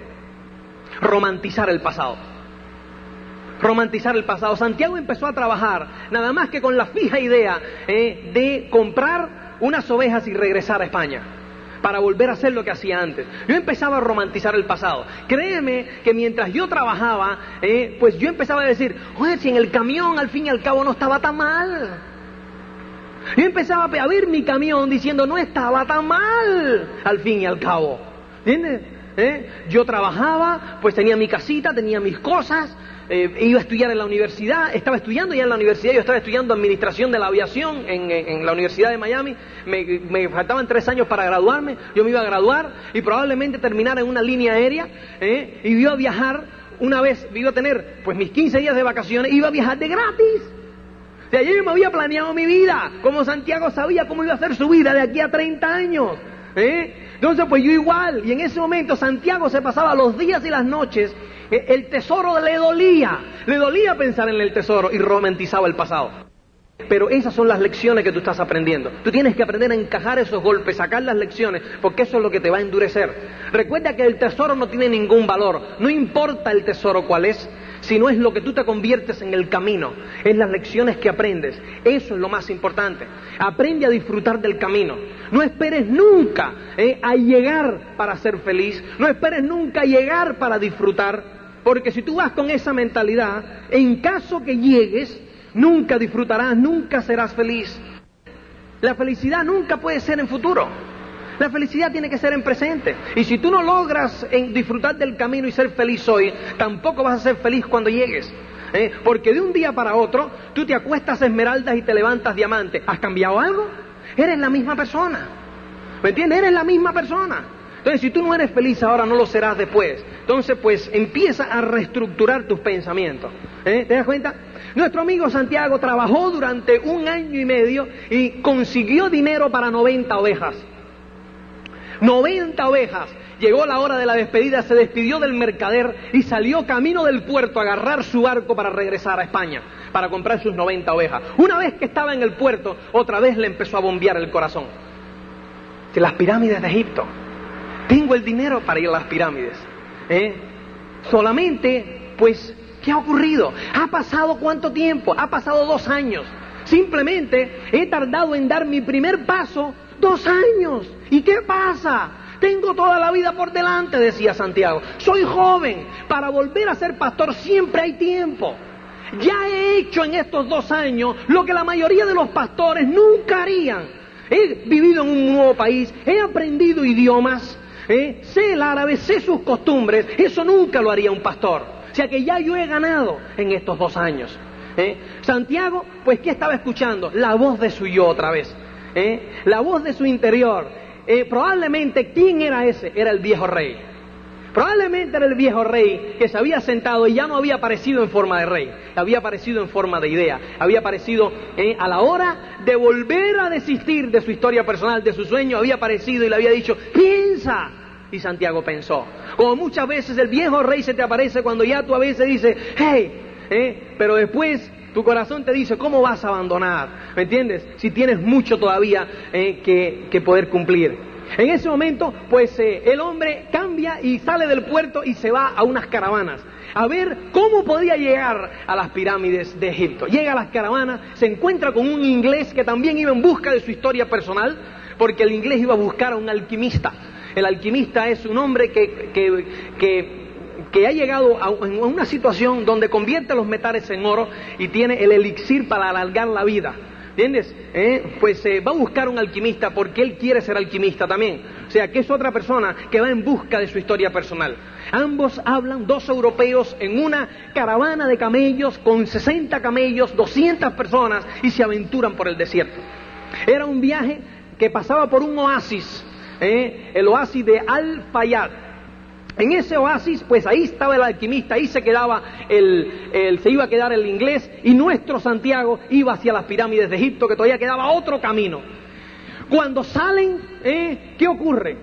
Romantizar el pasado. Romantizar el pasado. Santiago empezó a trabajar nada más que con la fija idea eh, de comprar unas ovejas y regresar a España para volver a hacer lo que hacía antes. Yo empezaba a romantizar el pasado. Créeme que mientras yo trabajaba, eh, pues yo empezaba a decir, oye, si en el camión al fin y al cabo no estaba tan mal. Yo empezaba a ver mi camión diciendo, no estaba tan mal, al fin y al cabo. ¿Entiendes? ¿eh? Yo trabajaba, pues tenía mi casita, tenía mis cosas, eh, iba a estudiar en la universidad, estaba estudiando ya en la universidad, yo estaba estudiando administración de la aviación en, la Universidad de Miami, me, faltaban tres años para graduarme, yo me iba a graduar y probablemente terminar en una línea aérea ¿eh? y iba a viajar una vez, iba a tener pues mis 15 días de vacaciones, iba a viajar de gratis. Sea, yo me había planeado mi vida, como Santiago sabía cómo iba a ser su vida de aquí a 30 años. ¿eh? Entonces, pues yo igual, y en ese momento Santiago se pasaba los días y las noches eh, el tesoro le dolía, le dolía pensar en el tesoro y romantizaba el pasado. Pero esas son las lecciones que tú estás aprendiendo. Tú tienes que aprender a encajar esos golpes, sacar las lecciones, porque eso es lo que te va a endurecer. Recuerda que el tesoro no tiene ningún valor. No importa el tesoro cuál es, sino es lo que tú te conviertes en el camino, es las lecciones que aprendes. Eso es lo más importante. Aprende a disfrutar del camino. No esperes nunca eh, a llegar para ser feliz, no esperes nunca a llegar para disfrutar, porque si tú vas con esa mentalidad, en caso que llegues, nunca disfrutarás, nunca serás feliz. La felicidad nunca puede ser en futuro. La felicidad tiene que ser en presente. Y si tú no logras disfrutar del camino y ser feliz hoy, tampoco vas a ser feliz cuando llegues. ¿eh? Porque de un día para otro, tú te acuestas esmeraldas y te levantas diamantes. ¿Has cambiado algo? Eres la misma persona. ¿Me entiendes? Eres la misma persona. Entonces, si tú no eres feliz ahora, no lo serás después. Entonces, pues empieza a reestructurar tus pensamientos. ¿eh? ¿Te das cuenta? Nuestro amigo Santiago trabajó durante un año y medio y consiguió dinero para 90 ovejas. 90 ovejas. Llegó la hora de la despedida, se despidió del mercader y salió camino del puerto a agarrar su barco para regresar a España, para comprar sus 90 ovejas. Una vez que estaba en el puerto, otra vez le empezó a bombear el corazón. De las pirámides de Egipto. Tengo el dinero para ir a las pirámides. ¿eh? Solamente, pues, ¿qué ha ocurrido? ¿Ha pasado cuánto tiempo? Ha pasado dos años. Simplemente he tardado en dar mi primer paso dos años. ¿Y qué pasa? Tengo toda la vida por delante, decía Santiago. Soy joven. Para volver a ser pastor siempre hay tiempo. Ya he hecho en estos dos años lo que la mayoría de los pastores nunca harían. He vivido en un nuevo país, he aprendido idiomas, ¿eh? sé el árabe, sé sus costumbres. Eso nunca lo haría un pastor. O sea que ya yo he ganado en estos dos años. ¿eh? Santiago, pues, ¿qué estaba escuchando? La voz de su yo otra vez. ¿Eh? la voz de su interior. Eh, probablemente, ¿quién era ese? Era el viejo rey. Probablemente era el viejo rey que se había sentado y ya no había aparecido en forma de rey, había aparecido en forma de idea, había aparecido ¿eh? a la hora de volver a desistir de su historia personal, de su sueño, había aparecido y le había dicho, piensa. Y Santiago pensó, como muchas veces el viejo rey se te aparece cuando ya tú a veces dices, hey, pero después tu corazón te dice, ¿cómo vas a abandonar? ¿Me entiendes? Si tienes mucho todavía eh, que, poder cumplir. En ese momento, pues eh, el hombre cambia y sale del puerto y se va a unas caravanas a ver cómo podía llegar a las pirámides de Egipto. Llega a las caravanas, se encuentra con un inglés que también iba en busca de su historia personal, porque el inglés iba a buscar a un alquimista. El alquimista es un hombre que, que que ha llegado a una situación donde convierte los metales en oro y tiene el elixir para alargar la vida. ¿Entiendes? ¿Eh? Pues eh, va a buscar un alquimista porque él quiere ser alquimista también. O sea, que es otra persona que va en busca de su historia personal. Ambos hablan, dos europeos, en una caravana de camellos con 60 camellos, 200 personas y se aventuran por el desierto. Era un viaje que pasaba por un oasis, ¿eh? el oasis de Al-Fayyad. En ese oasis, pues ahí estaba el alquimista, ahí se quedaba el, se iba a quedar el inglés y nuestro Santiago iba hacia las pirámides de Egipto, que todavía quedaba otro camino. Cuando salen, ¿eh? ¿qué ocurre?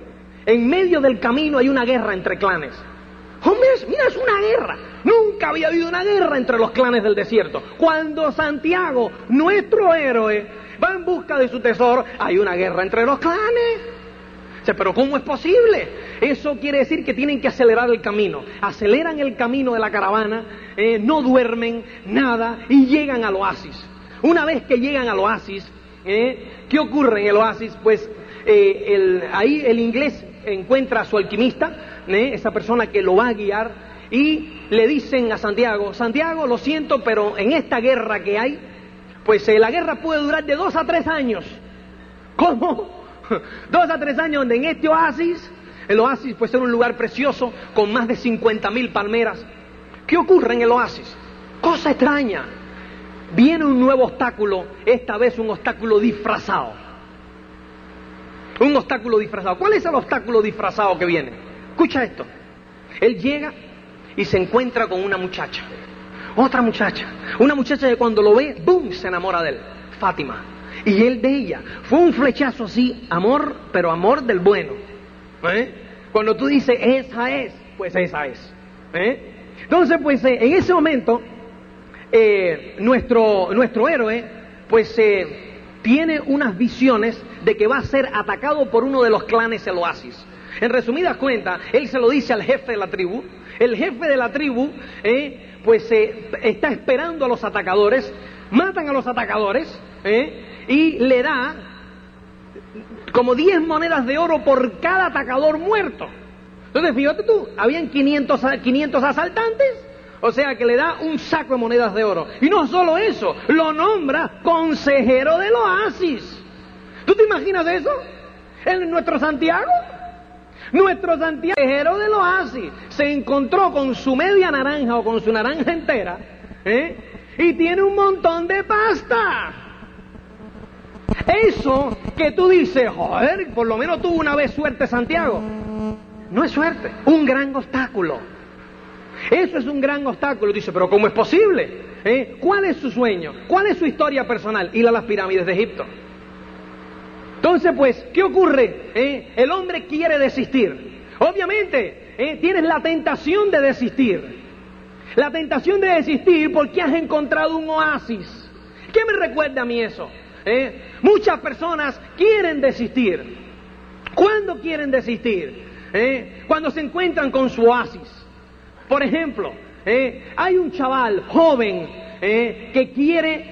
En medio del camino hay una guerra entre clanes. Hombre, mira, es una guerra. Nunca había habido una guerra entre los clanes del desierto. Cuando Santiago, nuestro héroe, va en busca de su tesoro, hay una guerra entre los clanes. Pero ¿cómo es posible? Eso quiere decir que tienen que acelerar el camino. Aceleran el camino de la caravana, eh, no duermen, nada, y llegan al oasis. Una vez que llegan al oasis, eh, ¿qué ocurre en el oasis? Pues eh, ahí el inglés encuentra a su alquimista, esa persona que lo va a guiar, y le dicen a Santiago, Santiago, lo siento, pero en esta guerra que hay, pues la guerra puede durar de dos a tres años. ¿Cómo? Dos a tres años donde en este oasis El oasis puede ser un lugar precioso con más de 50.000 palmeras. ¿Qué ocurre en el oasis? Cosa extraña. Viene un nuevo obstáculo, esta vez un obstáculo disfrazado. Un obstáculo disfrazado. ¿Cuál es el obstáculo disfrazado que viene? Escucha esto. Él llega y se encuentra con una muchacha. Otra muchacha. Una muchacha que cuando lo ve, ¡boom! se enamora de él. Fátima. Y él de ella. Fue un flechazo así, amor, pero amor del bueno. ¿Eh? Cuando tú dices, esa es, pues esa es. ¿Eh? Entonces, pues eh, en ese momento, nuestro, nuestro héroe, pues tiene unas visiones de que va a ser atacado por uno de los clanes del oasis. En resumidas cuentas, él se lo dice al jefe de la tribu. El jefe de la tribu, pues está esperando a los atacadores, matan a los atacadores, y le da como 10 monedas de oro por cada atacador muerto. Entonces, fíjate tú, habían 500, 500 asaltantes, o sea que le da un saco de monedas de oro. Y no solo eso, lo nombra consejero del oasis. ¿Tú te imaginas eso? En nuestro Santiago. Nuestro Santiago del oasis se encontró con su media naranja o con su naranja entera ¿eh? y tiene un montón de pasta. Eso que tú dices, joder, por lo menos tuvo una vez suerte Santiago. No es suerte, un gran obstáculo. Eso es un gran obstáculo. Dice, pero ¿cómo es posible? ¿Eh? ¿Cuál es su sueño? ¿Cuál es su historia personal? Ir a las pirámides de Egipto. Entonces, pues, ¿qué ocurre? ¿Eh? El hombre quiere desistir. Obviamente, ¿eh? tienes la tentación de desistir. La tentación de desistir porque has encontrado un oasis. ¿Qué me recuerda a mí eso? ¿Eh? Muchas personas quieren desistir. ¿Cuándo quieren desistir? ¿Eh? Cuando se encuentran con su oasis. Por ejemplo, ¿eh? hay un chaval joven que quiere,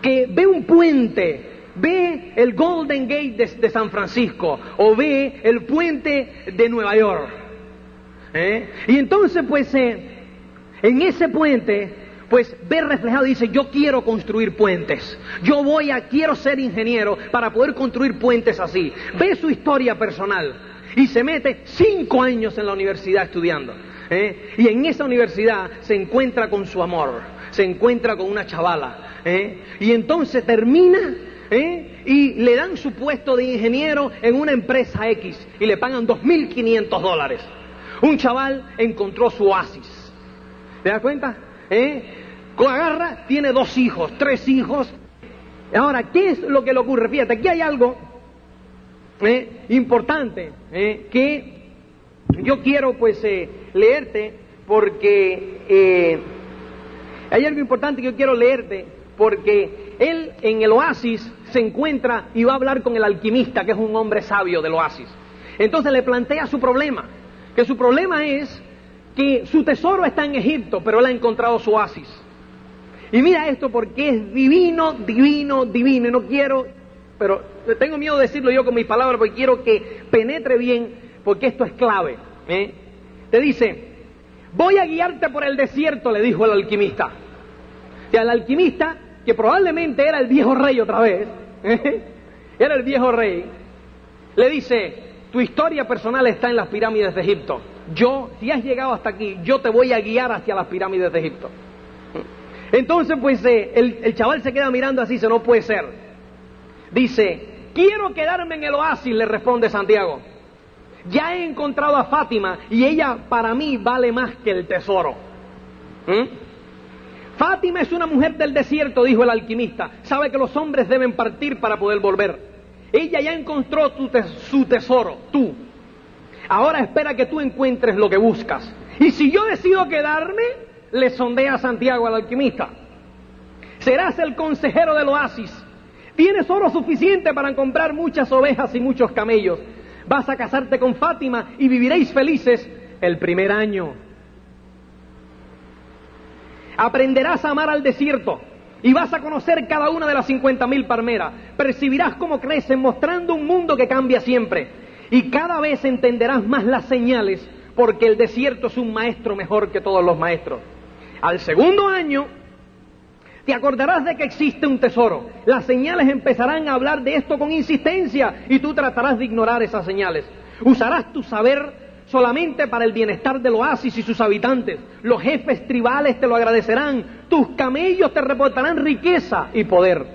que ve un puente, ve el Golden Gate de, San Francisco o ve el puente de Nueva York. Y entonces, pues, en ese puente pues ve reflejado dice, yo quiero construir puentes, yo voy a, quiero ser ingeniero para poder construir puentes así. Ve su historia personal y se mete cinco años en la universidad estudiando. ¿eh? Y en esa universidad se encuentra con su amor, se encuentra con una chavala. ¿eh? Y entonces termina ¿eh? y le dan su puesto de ingeniero en una empresa X y le pagan 2.500 dólares. Un chaval encontró su oasis. ¿Te das cuenta? Agarra, tiene dos hijos, tres hijos. Ahora, ¿qué es lo que le ocurre? Fíjate, aquí hay algo eh, importante eh, que yo quiero pues eh, leerte porque hay algo importante que yo quiero leerte porque él en el oasis se encuentra y va a hablar con el alquimista que es un hombre sabio del oasis. Entonces le plantea su problema, que su problema es que su tesoro está en Egipto, pero él ha encontrado su oasis. Y mira esto porque es divino, divino, divino. Y no quiero, pero tengo miedo de decirlo yo con mis palabras porque quiero que penetre bien, porque esto es clave. ¿eh? Te dice, voy a guiarte por el desierto, le dijo el alquimista. Y al alquimista, que probablemente era el viejo rey otra vez, ¿eh? era el viejo rey, le dice, tu historia personal está en las pirámides de Egipto. Yo, si has llegado hasta aquí, yo te voy a guiar hacia las pirámides de Egipto. Entonces, pues eh, el, chaval se queda mirando así, se no puede ser. Dice, quiero quedarme en el oasis, le responde Santiago. Ya he encontrado a Fátima y ella para mí vale más que el tesoro. ¿Mm? Fátima es una mujer del desierto, dijo el alquimista. Sabe que los hombres deben partir para poder volver. Ella ya encontró su tesoro, tú. Ahora espera que tú encuentres lo que buscas. Y si yo decido quedarme, le sondea a Santiago al alquimista. Serás el consejero del oasis. Tienes oro suficiente para comprar muchas ovejas y muchos camellos. Vas a casarte con Fátima y viviréis felices el primer año. Aprenderás a amar al desierto y vas a conocer cada una de las cincuenta mil palmeras. Percibirás cómo crecen mostrando un mundo que cambia siempre. Y cada vez entenderás más las señales porque el desierto es un maestro mejor que todos los maestros. Al segundo año, te acordarás de que existe un tesoro. Las señales empezarán a hablar de esto con insistencia y tú tratarás de ignorar esas señales. Usarás tu saber solamente para el bienestar del oasis y sus habitantes. Los jefes tribales te lo agradecerán. Tus camellos te reportarán riqueza y poder.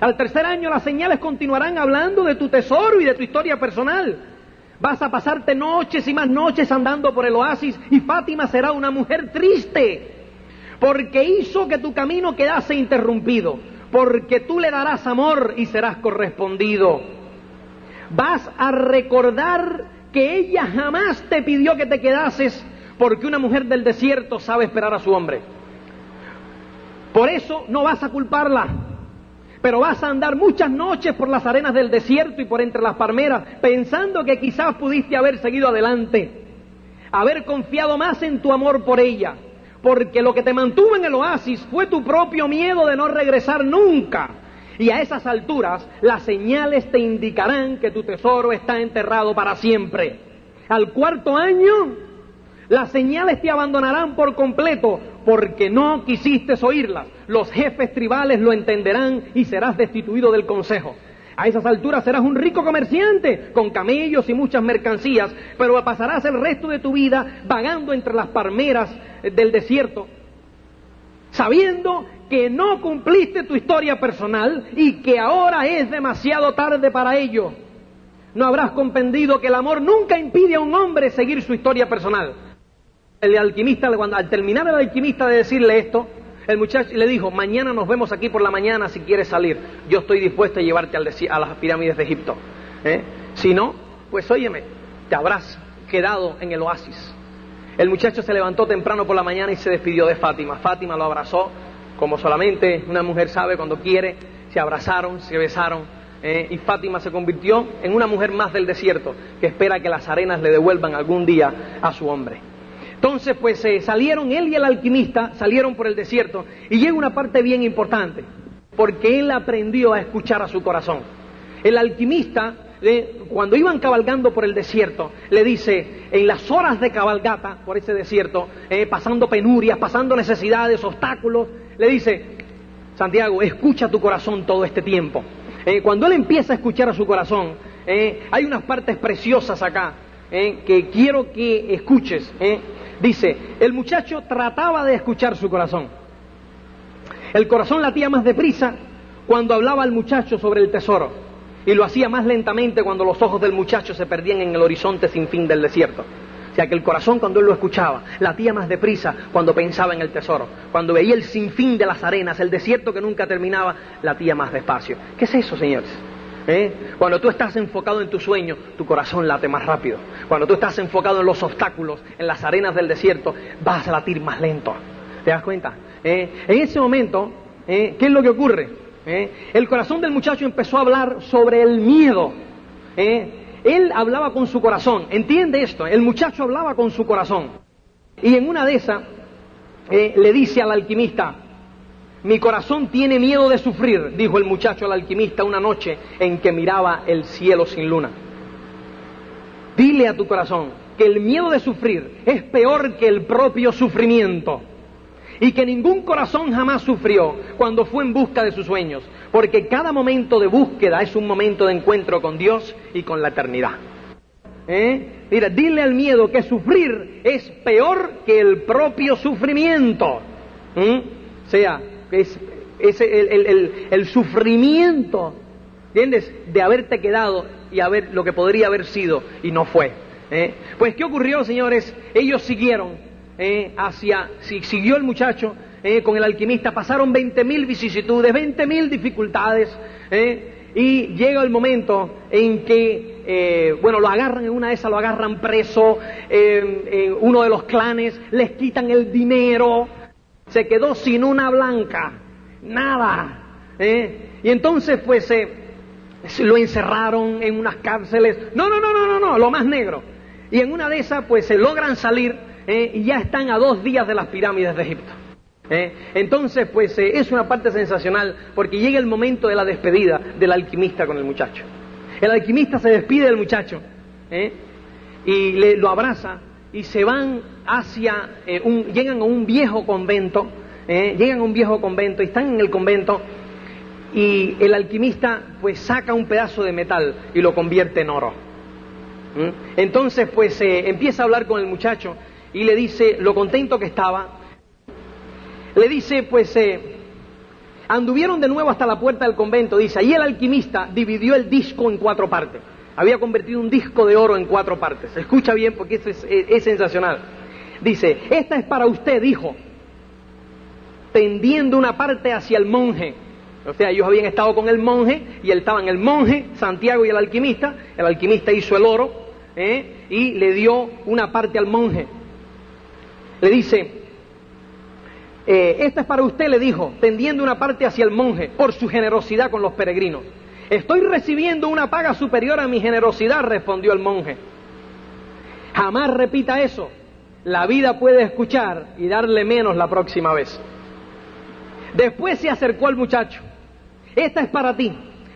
Al tercer año las señales continuarán hablando de tu tesoro y de tu historia personal. Vas a pasarte noches y más noches andando por el oasis y Fátima será una mujer triste porque hizo que tu camino quedase interrumpido, porque tú le darás amor y serás correspondido. Vas a recordar que ella jamás te pidió que te quedases, porque una mujer del desierto sabe esperar a su hombre. Por eso no vas a culparla, pero vas a andar muchas noches por las arenas del desierto y por entre las palmeras, pensando que quizás pudiste haber seguido adelante, haber confiado más en tu amor por ella, porque lo que te mantuvo en el oasis fue tu propio miedo de no regresar nunca. Y a esas alturas las señales te indicarán que tu tesoro está enterrado para siempre. Al cuarto año, las señales te abandonarán por completo porque no quisiste oírlas. Los jefes tribales lo entenderán y serás destituido del consejo. A esas alturas serás un rico comerciante con camellos y muchas mercancías, pero pasarás el resto de tu vida vagando entre las palmeras del desierto, sabiendo que no cumpliste tu historia personal y que ahora es demasiado tarde para ello. No habrás comprendido que el amor nunca impide a un hombre seguir su historia personal. El alquimista, cuando, al terminar el alquimista de decirle esto, el muchacho le dijo, mañana nos vemos aquí por la mañana si quieres salir. Yo estoy dispuesto a llevarte a las pirámides de Egipto. ¿eh? Si no, pues óyeme, te habrás quedado en el oasis. El muchacho se levantó temprano por la mañana y se despidió de Fátima. Fátima lo abrazó, como solamente una mujer sabe cuando quiere. Se abrazaron, se besaron. ¿eh? y Fátima se convirtió en una mujer más del desierto que espera que las arenas le devuelvan algún día a su hombre. Entonces, pues eh, salieron, él y el alquimista salieron por el desierto y llega una parte bien importante, porque él aprendió a escuchar a su corazón. El alquimista, eh, cuando iban cabalgando por el desierto, le dice, en las horas de cabalgata por ese desierto, eh, pasando penurias, pasando necesidades, obstáculos, le dice, Santiago, escucha tu corazón todo este tiempo. cuando él empieza a escuchar a su corazón, hay unas partes preciosas acá que quiero que escuches. Dice, el muchacho trataba de escuchar su corazón. El corazón latía más deprisa cuando hablaba el muchacho sobre el tesoro y lo hacía más lentamente cuando los ojos del muchacho se perdían en el horizonte sin fin del desierto. O sea que el corazón cuando él lo escuchaba latía más deprisa cuando pensaba en el tesoro, cuando veía el sinfín de las arenas, el desierto que nunca terminaba, latía más despacio. ¿Qué es eso, señores? ¿Eh? Cuando tú estás enfocado en tu sueño, tu corazón late más rápido. Cuando tú estás enfocado en los obstáculos, en las arenas del desierto, vas a latir más lento. ¿Te das cuenta? ¿Eh? En ese momento, ¿eh? ¿qué es lo que ocurre? El corazón del muchacho empezó a hablar sobre el miedo. Él hablaba con su corazón. ¿Entiende esto? El muchacho hablaba con su corazón. Y en una de esas le dice al alquimista, mi corazón tiene miedo de sufrir, dijo el muchacho al alquimista una noche en que miraba el cielo sin luna. Dile a tu corazón que el miedo de sufrir es peor que el propio sufrimiento y que ningún corazón jamás sufrió cuando fue en busca de sus sueños, porque cada momento de búsqueda es un momento de encuentro con Dios y con la eternidad. ¿Eh? Mira, dile al miedo que sufrir es peor que el propio sufrimiento. ¿Mm? Sea, es, el, sufrimiento, ¿entiendes? De haberte quedado y haber lo que podría haber sido y no fue. ¿eh? Pues, ¿qué ocurrió, señores? Ellos siguieron ¿eh? hacia, siguió el muchacho ¿eh? con el alquimista, pasaron 20.000 vicisitudes, 20.000 dificultades, y llega el momento en que, bueno, lo agarran en una de esas, lo agarran preso, en uno de los clanes, les quitan el dinero, se quedó sin una blanca, nada. ¿eh? Y entonces pues se lo encerraron en unas cárceles, no, no, no, no, no, no, lo más negro. Y en una de esas pues se logran salir ¿eh? y ya están a dos días de las pirámides de Egipto. ¿eh? Entonces pues es una parte sensacional porque llega el momento de la despedida del alquimista con el muchacho. El alquimista se despide del muchacho y le, lo abraza y se van hacia, eh, un, llegan a un viejo convento, eh, llegan a un viejo convento y están en el convento y el alquimista pues saca un pedazo de metal y lo convierte en oro. ¿Mm? Entonces, pues eh, empieza a hablar con el muchacho y le dice lo contento que estaba. Le dice, pues, eh, anduvieron de nuevo hasta la puerta del convento, dice, ahí el alquimista dividió el disco en cuatro partes. Había convertido un disco de oro en cuatro partes. Escucha bien porque esto es, sensacional. Dice, esta es para usted, dijo, tendiendo una parte hacia el monje. O sea, ellos habían estado con el monje y él estaba en el monje, Santiago y el alquimista. El alquimista hizo el oro ¿eh? y le dio una parte al monje. Le dice, eh, esta es para usted, le dijo, tendiendo una parte hacia el monje por su generosidad con los peregrinos. Estoy recibiendo una paga superior a mi generosidad, respondió el monje. Jamás repita eso. La vida puede escuchar y darle menos la próxima vez. Después se acercó al muchacho. Esta es para ti,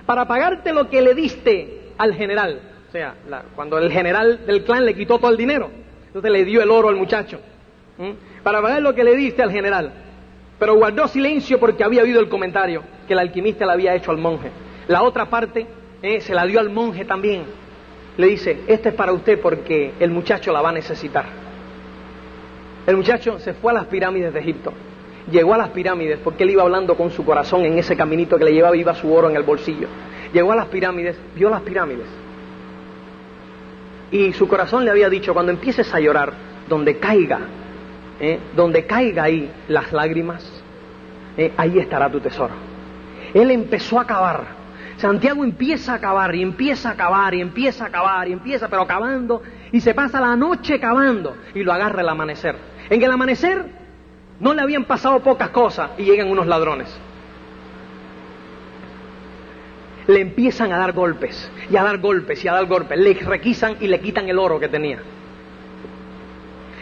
para pagarte lo que le diste al general. O sea, cuando el general del clan le quitó todo el dinero, entonces le dio el oro al muchacho. Para pagar lo que le diste al general. Pero guardó silencio porque había oído el comentario que el alquimista le había hecho al monje. La otra parte eh, se la dio al monje también. Le dice, esta es para usted porque el muchacho la va a necesitar. El muchacho se fue a las pirámides de Egipto. Llegó a las pirámides porque él iba hablando con su corazón en ese caminito que le llevaba, iba su oro en el bolsillo. Llegó a las pirámides, vio las pirámides. Y su corazón le había dicho, cuando empieces a llorar, donde caiga, eh, donde caiga ahí las lágrimas, eh, ahí estará tu tesoro. Él empezó a cavar. Santiago empieza a cavar y empieza a cavar y empieza a cavar y empieza, pero cavando, y se pasa la noche cavando y lo agarra el amanecer. En el amanecer no le habían pasado pocas cosas y llegan unos ladrones. Le empiezan a dar golpes y a dar golpes y a dar golpes. Le requisan y le quitan el oro que tenía.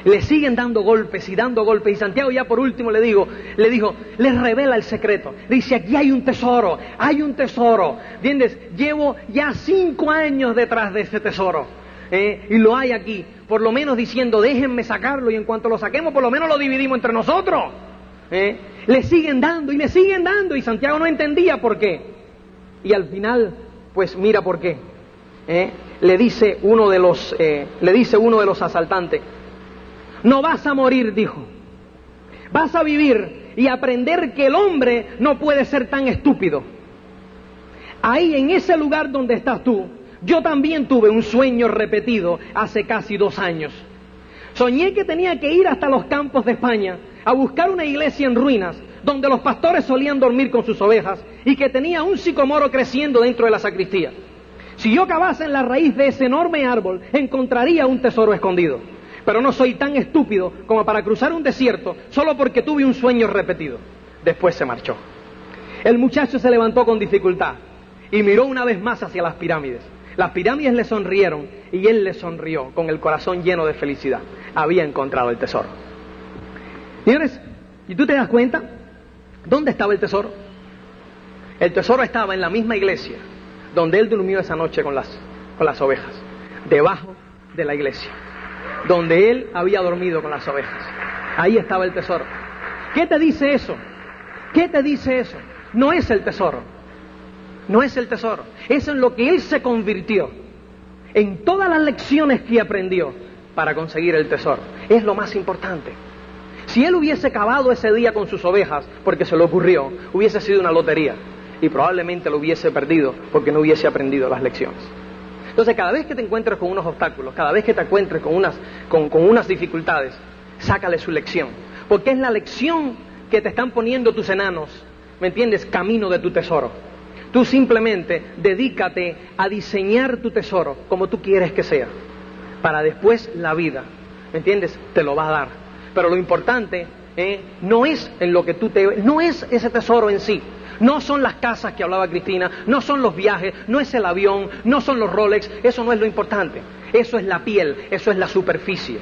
Le siguen dando golpes y dando golpes. Y Santiago ya por último le digo, le dijo, les revela el secreto. dice, aquí hay un tesoro, hay un tesoro. ¿Entiendes? Llevo ya cinco años detrás de ese tesoro. ¿eh? y lo hay aquí, por lo menos diciendo, déjenme sacarlo y en cuanto lo saquemos, por lo menos lo dividimos entre nosotros. ¿eh? Le siguen dando y le siguen dando y Santiago no entendía por qué. Y al final, pues mira por qué. ¿eh? Le dice uno de los, le dice uno de los asaltantes, no vas a morir, dijo, vas a vivir y aprender que el hombre no puede ser tan estúpido. Ahí en ese lugar donde estás tú, yo también tuve un sueño repetido hace casi dos años. Soñé que tenía que ir hasta los campos de España a buscar una iglesia en ruinas donde los pastores solían dormir con sus ovejas y que tenía un sicomoro creciendo dentro de la sacristía. Si yo cavase en la raíz de ese enorme árbol, encontraría un tesoro escondido. Pero no soy tan estúpido como para cruzar un desierto solo porque tuve un sueño repetido. Después se marchó. El muchacho se levantó con dificultad y miró una vez más hacia las pirámides. Las pirámides le sonrieron y él le sonrió con el corazón lleno de felicidad. Había encontrado el tesoro. Señores, ¿y tú te das cuenta? ¿Dónde estaba el tesoro? El tesoro estaba en la misma iglesia donde él durmió esa noche con las, con las ovejas, debajo de la iglesia, donde él había dormido con las ovejas. Ahí estaba el tesoro. ¿Qué te dice eso? ¿Qué te dice eso? No es el tesoro, no es el tesoro, es en lo que él se convirtió, en todas las lecciones que aprendió para conseguir el tesoro. Es lo más importante. Si él hubiese cavado ese día con sus ovejas porque se le ocurrió, hubiese sido una lotería y probablemente lo hubiese perdido porque no hubiese aprendido las lecciones. Entonces, cada vez que te encuentres con unos obstáculos, cada vez que te encuentres con unas, con, con unas dificultades, sácale su lección. Porque es la lección que te están poniendo tus enanos, ¿me entiendes? Camino de tu tesoro. Tú simplemente dedícate a diseñar tu tesoro como tú quieres que sea, para después la vida, ¿me entiendes? Te lo va a dar. Pero lo importante ¿eh? no es en lo que tú te, no es ese tesoro en sí, no son las casas que hablaba Cristina, no son los viajes, no es el avión, no son los Rolex, eso no es lo importante. Eso es la piel, eso es la superficie.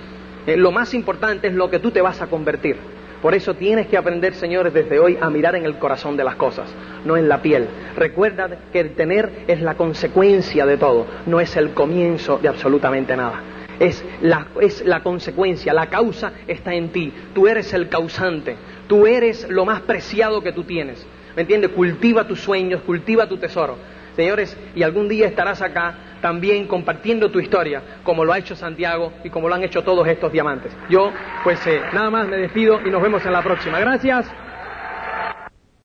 Eh, lo más importante es lo que tú te vas a convertir. Por eso tienes que aprender, señores, desde hoy a mirar en el corazón de las cosas, no en la piel. Recuerda que el tener es la consecuencia de todo, no es el comienzo de absolutamente nada. Es la, es la consecuencia, la causa está en ti. Tú eres el causante, tú eres lo más preciado que tú tienes. ¿Me entiendes? Cultiva tus sueños, cultiva tu tesoro. señores, y algún día estarás acá también compartiendo tu historia, como lo ha hecho Santiago y como lo han hecho todos estos diamantes. Yo, pues eh, nada más me despido y nos vemos en la próxima. Gracias.